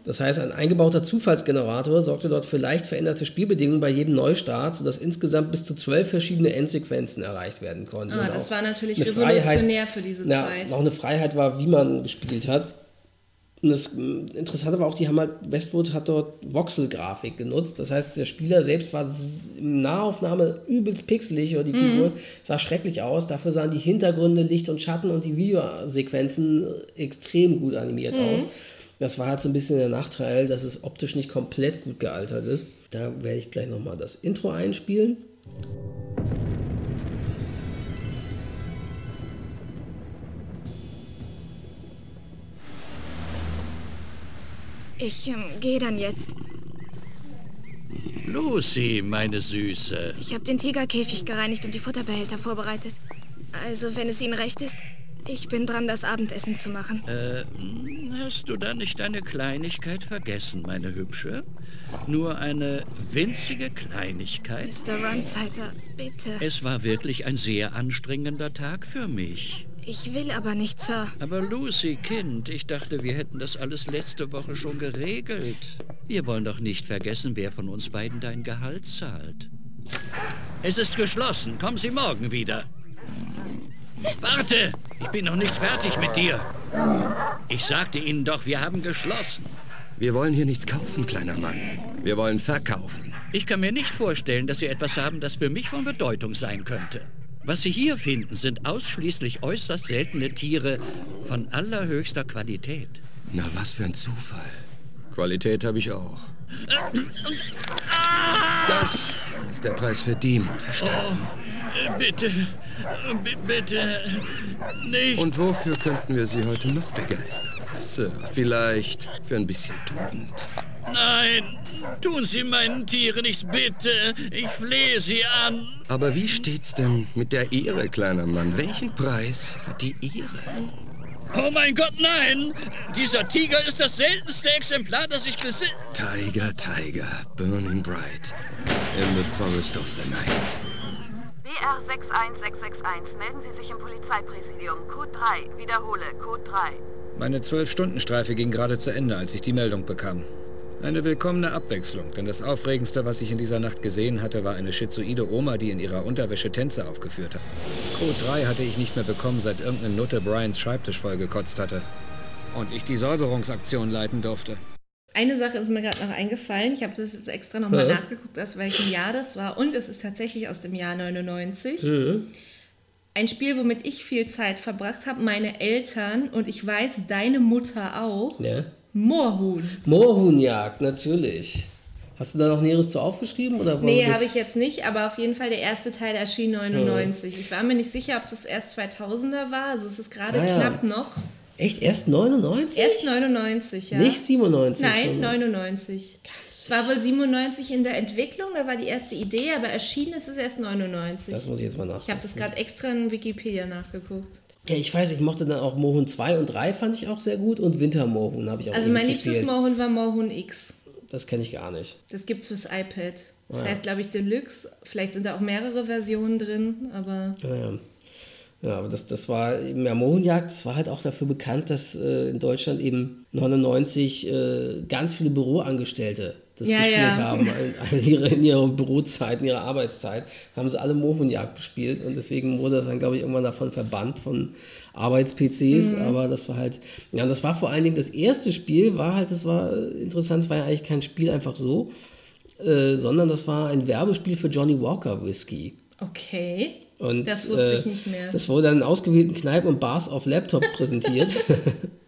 Das heißt, ein eingebauter Zufallsgenerator sorgte dort für leicht veränderte Spielbedingungen bei jedem Neustart, sodass insgesamt bis zu zwölf verschiedene Endsequenzen erreicht werden konnten. Ah, das war natürlich revolutionär für diese ja, Zeit. Auch eine Freiheit war, wie man gespielt hat. Und das Interessante war auch, die haben halt, Westwood hat dort Voxel-Grafik genutzt. Das heißt, der Spieler selbst war in Nahaufnahme übelst pixelig oder die Mhm. Figur sah schrecklich aus. Dafür sahen die Hintergründe, Licht und Schatten und die Videosequenzen extrem gut animiert Mhm. aus. Das war halt so ein bisschen der Nachteil, dass es optisch nicht komplett gut gealtert ist. Da werde ich gleich nochmal das Intro einspielen. Ich ähm, gehe dann jetzt. Lucy, meine Süße. Ich habe den Tigerkäfig gereinigt und die Futterbehälter vorbereitet. Also, wenn es Ihnen recht ist, ich bin dran, das Abendessen zu machen. Äh, hast du da nicht eine Kleinigkeit vergessen, meine Hübsche? Nur eine winzige Kleinigkeit? Mr. Runzeiter, bitte. Es war wirklich ein sehr anstrengender Tag für mich. Ich will aber nicht, Sir. Aber Lucy, Kind, ich dachte, wir hätten das alles letzte Woche schon geregelt. Wir wollen doch nicht vergessen, wer von uns beiden dein Gehalt zahlt. Es ist geschlossen. Kommen Sie morgen wieder. Warte! Ich bin noch nicht fertig mit dir. Ich sagte Ihnen doch, wir haben geschlossen. Wir wollen hier nichts kaufen, kleiner Mann. Wir wollen verkaufen. Ich kann mir nicht vorstellen, dass Sie etwas haben, das für mich von Bedeutung sein könnte. Was Sie hier finden, sind ausschließlich äußerst seltene Tiere von allerhöchster Qualität. Na, was für ein Zufall. Qualität habe ich auch. Das ist der Preis für Demut, verstanden? Äh, Bitte, bi- bitte, nicht. Und wofür könnten wir Sie heute noch begeistern? Sir, vielleicht für ein bisschen Tugend. Nein, tun Sie meinen Tieren nichts, bitte. Ich flehe Sie an. Aber wie steht's denn mit der Ehre, kleiner Mann? Welchen Preis hat die Ehre? Oh mein Gott, nein! Dieser Tiger ist das seltenste Exemplar, das ich besitze. Tiger, Tiger, burning bright in the forest of the night. BR 61661, melden Sie sich im Polizeipräsidium. Code 3, wiederhole, Code 3. Meine Zwölf-Stunden-Streife ging gerade zu Ende, als ich die Meldung bekam. Eine willkommene Abwechslung, denn das Aufregendste, was ich in dieser Nacht gesehen hatte, war eine schizoide Oma, die in ihrer Unterwäsche Tänze aufgeführt hat. Code 3 hatte ich nicht mehr bekommen, seit irgendeine Nutte Brians Schreibtisch vollgekotzt hatte. Und ich die Säuberungsaktion leiten durfte. Eine Sache ist mir gerade noch eingefallen. Ich habe das jetzt extra nochmal Ja. nachgeguckt, aus welchem Jahr das war. Und es ist tatsächlich aus dem Jahr 99. Mhm. Ein Spiel, womit ich viel Zeit verbracht habe, meine Eltern und ich weiß, deine Mutter auch. Ja. Moorhuhn. Moorhuhnjagd, natürlich. Hast du da noch Näheres zu aufgeschrieben? Oder Nee, habe ich jetzt nicht, aber auf jeden Fall der erste Teil erschien 99. Ich war mir nicht sicher, ob das erst 2000er war. Also es ist gerade Ah, ja. knapp noch. Echt? Erst 99? Erst 99, ja. Nicht 97 Nein, schon. 99. Es war wohl 97 in der Entwicklung, da war die erste Idee, aber erschienen ist es erst 99. Das muss ich jetzt mal Ich habe das gerade extra in Wikipedia nachgeguckt. Ja, ich weiß, ich mochte dann auch Mohun 2 und 3 fand ich auch sehr gut und Wintermohun habe ich auch Also mein liebstes. Mohun war Mohun X. Das kenne ich gar nicht. Das gibt's fürs iPad. Das Ja. heißt, glaube ich, Deluxe. Vielleicht sind da auch mehrere Versionen drin, aber Ja, ja. Ja, aber das, das war eben ja Mohrenjagd, das war halt auch dafür bekannt, dass äh, in Deutschland eben 99 äh, ganz viele Büroangestellte das Ja, gespielt ja. haben. In, in, ihrer, in ihrer Bürozeit, in ihrer Arbeitszeit haben sie alle Mohrenjagd gespielt und deswegen wurde das dann, glaube ich, irgendwann davon verbannt von Arbeits-PCs, Mhm. aber das war halt, ja, und das war vor allen Dingen das erste Spiel, war halt, das war äh, interessant, es war ja eigentlich kein Spiel einfach so, äh, sondern das war ein Werbespiel für Johnny Walker Whisky. okay. Und, das wusste äh, ich nicht mehr. Das wurde dann in ausgewählten Kneipen und Bars auf Laptop präsentiert.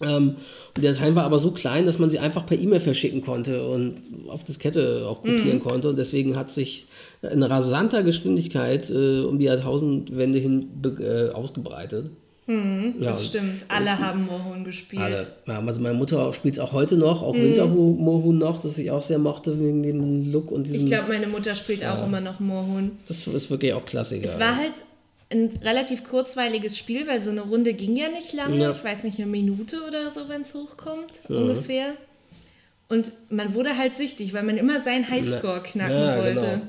ähm, und der Dateien war aber so klein, dass man sie einfach per E-Mail verschicken konnte und auf Diskette auch kopieren Mhm. konnte. Und deswegen hat sich in rasanter Geschwindigkeit äh, um die Jahrtausendwende hin äh, ausgebreitet. Hm, Ja, das stimmt. das- Alle haben Moorhuhn gespielt. Alle. Ja, also meine Mutter spielt es auch heute noch, auch Mhm. Wintermoorhuhn noch, das ich auch sehr mochte wegen dem Look und diesem. Ich glaube, meine Mutter spielt auch immer noch Moorhuhn. das ist wirklich auch Klassiker. Es war halt ein relativ kurzweiliges Spiel, weil so eine Runde ging ja nicht lange. Ja. Ich weiß nicht, eine Minute oder so, wenn es hochkommt, Mhm. ungefähr. Und man wurde halt süchtig, weil man immer seinen Highscore knacken ja, wollte. Genau.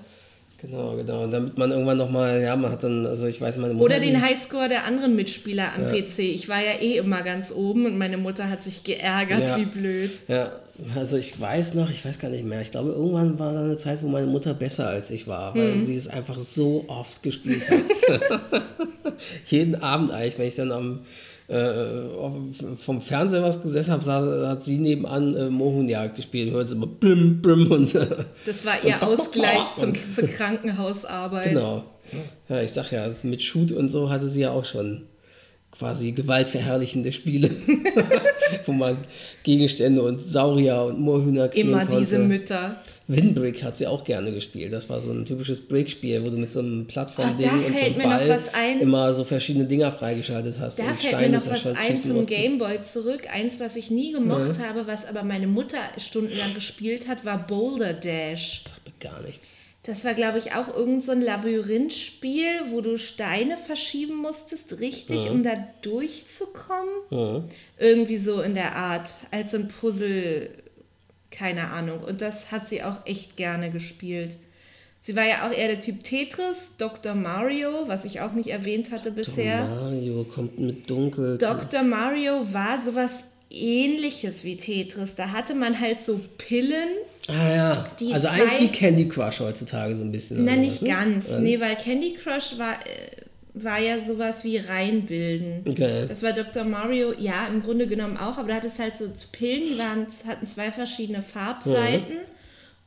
Genau, genau. Und damit man irgendwann nochmal, ja, man hat dann, also ich weiß, meine Mutter. Oder den Highscore der anderen Mitspieler am Ja. PC. Ich war ja eh immer ganz oben und meine Mutter hat sich geärgert, Ja. wie blöd. Ja, also ich weiß noch, ich weiß gar nicht mehr. Ich glaube, irgendwann war da eine Zeit, wo meine Mutter besser als ich war, weil Hm. sie es einfach so oft gespielt hat. Jeden Abend eigentlich, wenn ich dann am äh, vom Fernseher was gesessen habe, sah- hat sie nebenan äh, Mohunjagd gespielt. Hört immer blim, blim und Das war ihr Ausgleich zum, und- zur Krankenhausarbeit. Genau. Ja, ich sag ja, mit Shoot und so hatte sie ja auch schon quasi gewaltverherrlichende Spiele, wo man Gegenstände und Saurier und Moorhühner killen Immer konnte. diese Mütter. Windbrick hat sie auch gerne gespielt. Das war so ein typisches Brick-Spiel, wo du mit so einem Plattformding und so einem mir Ball immer so verschiedene Dinger freigeschaltet hast Da und fällt Steine mir noch was ein zum. Gameboy zurück. Eins, was ich nie gemocht Ja. habe, was aber meine Mutter stundenlang gespielt hat, war Boulder Dash. Gar nichts. Das war, glaube ich, auch irgend so ein Labyrinthspiel, wo du Steine verschieben musstest, richtig, Ja. um da durchzukommen. Ja. Irgendwie so in der Art, als so ein Puzzle, keine Ahnung. Und das hat sie auch echt gerne gespielt. Sie war ja auch eher der Typ Tetris, Dr. Mario, was ich auch nicht erwähnt hatte bisher. Mario kommt mit dunkel. Dr. Mario war sowas ähnliches wie Tetris. Da hatte man halt so Pillen. Ah ja, Die also zwei- eigentlich wie Candy Crush heutzutage so ein bisschen. Na, nicht was, ne? ganz. Ja. Nee, weil Candy Crush war, äh, war ja sowas wie reinbilden. Okay. Das war Dr. Mario, ja, im Grunde genommen auch, aber da hattest halt so Pillen, die waren, hatten zwei verschiedene Farbseiten.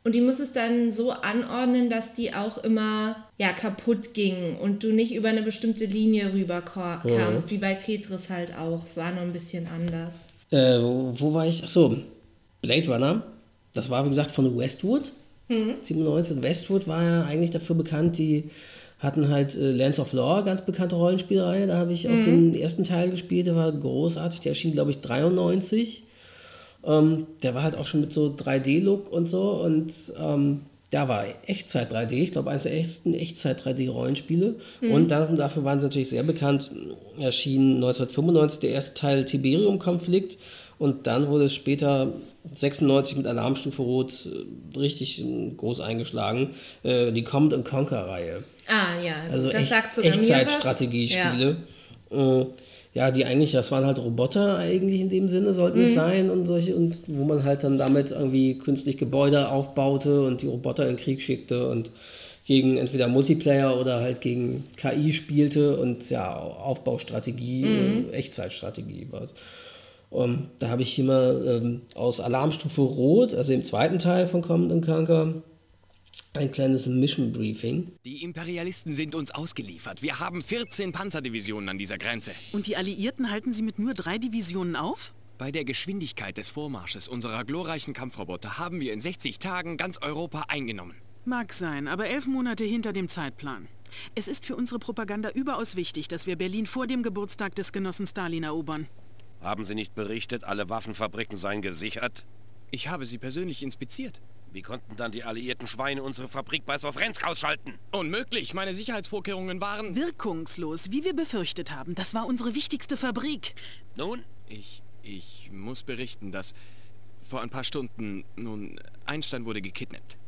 Und die musstest dann so anordnen, dass die auch immer ja, kaputt gingen und du nicht über eine bestimmte Linie rüberkamst, Mhm. wie bei Tetris halt auch. Es war nur ein bisschen anders. Äh, wo, wo war ich? Achso, Blade Runner. Das war, wie gesagt, von Westwood. Hm. 97. Westwood war ja eigentlich dafür bekannt, die hatten halt äh, Lands of Lore, ganz bekannte Rollenspielreihe. Da habe ich auch Mhm. den ersten Teil gespielt, der war großartig. Der erschien, glaube ich, 93. Ähm, der war halt auch schon mit so 3D-Look und so. Und ähm, da war Echtzeit 3D. Ich glaube, eines der echten Echtzeit 3D-Rollenspiele. Mhm. Und dann, dafür waren sie natürlich sehr bekannt. Erschien 1995 der erste Teil Tiberium-Konflikt. Und dann wurde es später 96 mit Alarmstufe Rot äh, richtig groß eingeschlagen. Äh, die Command and Conquer-Reihe. Ah, ja, Also das echt, sagt sogar. Echtzeitstrategiespiele. Ja. Äh, ja, die eigentlich, das waren halt Roboter eigentlich in dem Sinne, sollten es Mhm. sein und solche, und wo man halt dann damit irgendwie künstlich Gebäude aufbaute und die Roboter in den Krieg schickte und gegen entweder Multiplayer oder halt gegen KI spielte und ja, Aufbaustrategie, Mhm. Echtzeitstrategie war es. Um, da habe ich hier mal ähm, aus Alarmstufe Rot, also im zweiten Teil von Command Conquer, ein kleines Mission Briefing. Die Imperialisten sind uns ausgeliefert. Wir haben 14 Panzerdivisionen an dieser Grenze. Und die Alliierten halten sie mit nur drei Divisionen auf? Bei der Geschwindigkeit des Vormarsches unserer glorreichen Kampfroboter haben wir in 60 Tagen ganz Europa eingenommen. Mag sein, aber elf Monate hinter dem Zeitplan. Es ist für unsere Propaganda überaus wichtig, dass wir Berlin vor dem Geburtstag des Genossen Stalin erobern. Haben Sie nicht berichtet, alle Waffenfabriken seien gesichert? Ich habe sie persönlich inspiziert. Wie konnten dann die alliierten Schweine unsere Fabrik bei Sofrensk ausschalten? Unmöglich. Meine Sicherheitsvorkehrungen waren... Wirkungslos, wie wir befürchtet haben. Das war unsere wichtigste Fabrik. Nun? Ich, ich muss berichten, dass vor ein paar Stunden, nun, Einstein wurde gekidnappt.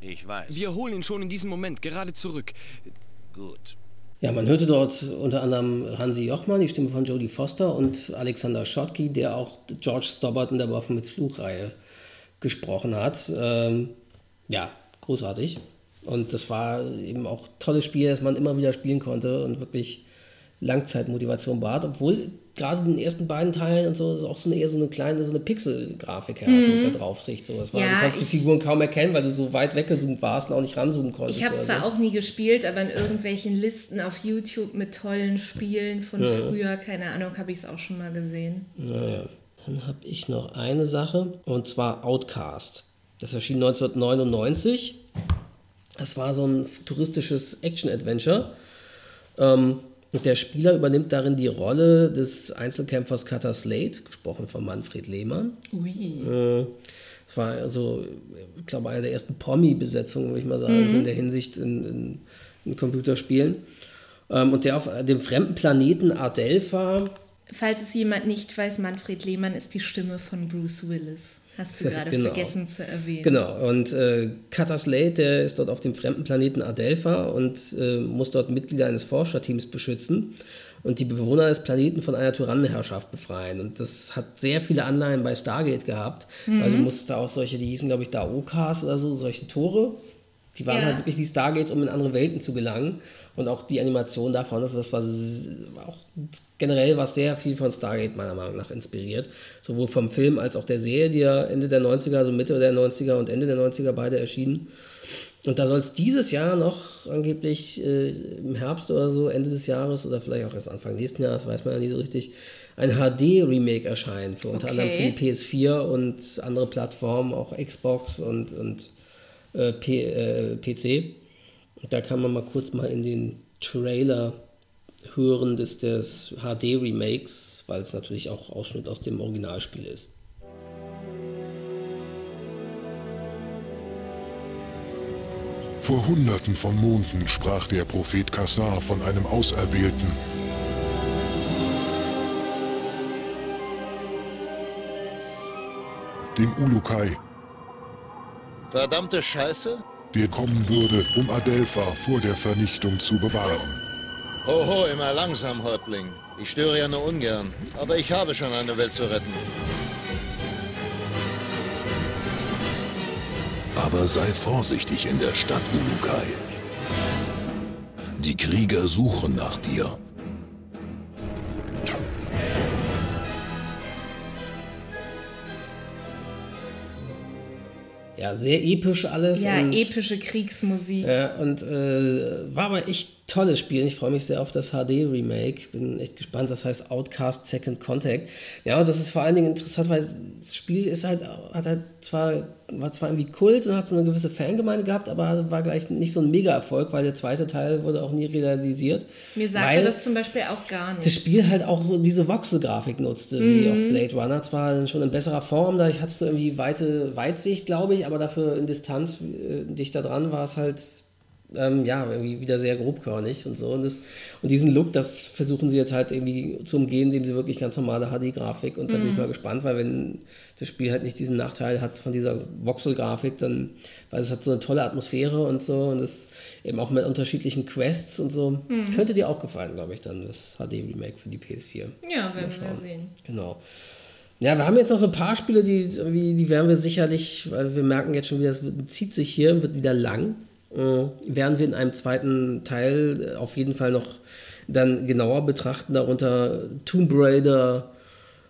Ich weiß. Wir holen ihn schon in diesem Moment gerade zurück. Gut. Ja, man hörte dort unter anderem Hansi Jochmann, die Stimme von Jodie Foster und Alexander Schottky, der auch George Stobbart in der Waffen mit Fluchreihe gesprochen hat. Ähm, ja, großartig. Und das war eben auch ein tolles Spiel, das man immer wieder spielen konnte und wirklich Langzeitmotivation bat, obwohl gerade in den ersten beiden Teilen und so ist auch so eine eher so eine kleine so eine Pixel-Grafik her, Mhm. so da Draufsicht. So. Das war, Ja, du die ich- Figuren kaum erkennen, weil du so weit weggezoomt warst und auch nicht ranzoomen konntest. Ich habe es zwar so. auch nie gespielt, aber in irgendwelchen Listen auf YouTube mit tollen Spielen von Ja. früher, keine Ahnung, habe ich es auch schon mal gesehen. Naja, dann habe ich noch eine Sache und zwar Outcast. Das erschien 1999. Das war so ein futuristisches Action-Adventure. Ähm, der Spieler übernimmt darin die Rolle des Einzelkämpfers Cutter Slate, gesprochen von Manfred Lehmann. Ui. Äh, Das war also, ich glaube, eine der ersten Promi-Besetzungen, würde ich mal sagen, Mhm. so in der Hinsicht in, in, in Computerspielen. Ähm, und der auf dem fremden Planeten Adelpha Falls es jemand nicht weiß, Manfred Lehmann ist die Stimme von Bruce Willis. Hast du gerade Genau. vergessen zu erwähnen. Genau, und äh, Cutter Slate, der ist dort auf dem fremden Planeten Adelpha und äh, muss dort Mitglieder eines Forscherteams beschützen und die Bewohner des Planeten von einer Tyrannenherrschaft befreien. Und das hat sehr viele Anleihen bei Stargate gehabt, weil du Mhm. musst da auch solche, die hießen, glaube ich, da Okas oder so, solche Tore. Die waren Ja. halt wirklich wie Stargates, um in andere Welten zu gelangen. Und auch die Animation davon, also das war auch generell was sehr viel von Stargate meiner Meinung nach inspiriert. Sowohl vom Film als auch der Serie, die ja Ende der 90er, also Mitte der 90er und Ende der 90er beide erschienen. Und da soll es dieses Jahr noch angeblich äh, im Herbst oder so, Ende des Jahres oder vielleicht auch erst Anfang nächsten Jahres, weiß man ja nie so richtig, ein HD-Remake erscheinen für unter Okay. anderem für die PS4 und andere Plattformen, auch Xbox und, und äh, P, äh, PC. Da kann man mal kurz mal in den Trailer hören des, des HD-Remakes, weil es natürlich auch Ausschnitt aus dem Originalspiel ist. Vor Hunderten von Monden sprach der Prophet Kassar von einem Auserwählten. Dem Ulukai, Verdammte Scheiße? der kommen würde, um Adelpha vor der Vernichtung zu bewahren. Hoho, immer langsam, Häuptling. Ich störe ja nur ungern, aber ich habe schon eine Welt zu retten. Aber sei vorsichtig in der Stadt Ulukai. Die Krieger suchen nach dir. Ja, sehr episch alles. Ja, und, epische Kriegsmusik. Ja, und äh, war aber echt tolles Spiel. Ich freue mich sehr auf das HD-Remake. Bin echt gespannt. Das heißt Outcast Second Contact. Ja, und das ist vor allen Dingen interessant, weil das Spiel ist halt, hat halt zwar, war zwar irgendwie Kult und hat so eine gewisse Fangemeinde gehabt, aber war gleich nicht so ein Mega-Erfolg, weil der zweite Teil wurde auch nie realisiert. Mir sagte weil das zum Beispiel auch gar nicht. das Spiel halt auch diese Voxel-Grafik nutzte, wie Mhm. auch Blade Runner. Zwar schon in besserer Form, da hattest du irgendwie weite Weitsicht, glaube ich, aber dafür in Distanz äh, dichter dran war es halt ähm, ja, irgendwie wieder sehr grobkörnig und so. Und, das, und diesen Look, das versuchen sie jetzt halt irgendwie zu umgehen, indem sie wirklich ganz normale HD-Grafik und da bin ich Mhm. mal gespannt, weil wenn das Spiel halt nicht diesen Nachteil hat von dieser Voxel-Grafik, dann, weil es hat so eine tolle Atmosphäre und so und das eben auch mit unterschiedlichen Quests und so, Mhm. könnte dir auch gefallen, glaube ich, dann das HD-Remake für die PS4. Ja, werden wir sehen. Genau. Ja, wir haben jetzt noch so ein paar Spiele, die, die werden wir sicherlich, weil wir merken jetzt schon wieder, es zieht sich hier, wird wieder lang. Äh, werden wir in einem zweiten Teil äh, auf jeden Fall noch dann genauer betrachten, darunter Tomb Raider,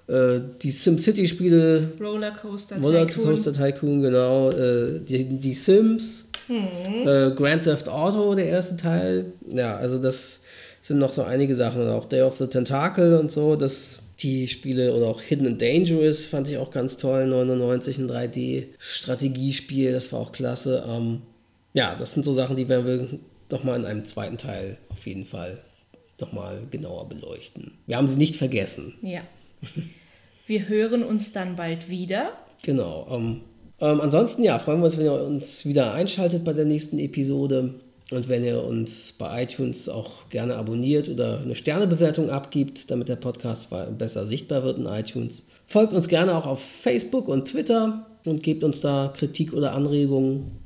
äh, die SimCity-Spiele, Rollercoaster Rollercoaster Tycoon, genau, äh, die, die Sims, Hm. äh, Grand Theft Auto, der erste Teil. Ja, also das sind noch so einige Sachen. Und auch Day of the Tentacle und so, das, die Spiele oder auch Hidden and Dangerous fand ich auch ganz toll. 99, ein 3D-Strategiespiel, das war auch klasse. Ähm, ja, das sind so Sachen, die werden wir nochmal in einem zweiten Teil auf jeden Fall nochmal genauer beleuchten. Wir haben sie nicht vergessen. Ja. Wir hören uns dann bald wieder. Genau. Ähm, ähm, ansonsten, ja, freuen wir uns, wenn ihr uns wieder einschaltet bei der nächsten Episode und wenn ihr uns bei iTunes auch gerne abonniert oder eine Sternebewertung abgibt, damit der Podcast besser sichtbar wird in iTunes. Folgt uns gerne auch auf Facebook und Twitter und gebt uns da Kritik oder Anregungen.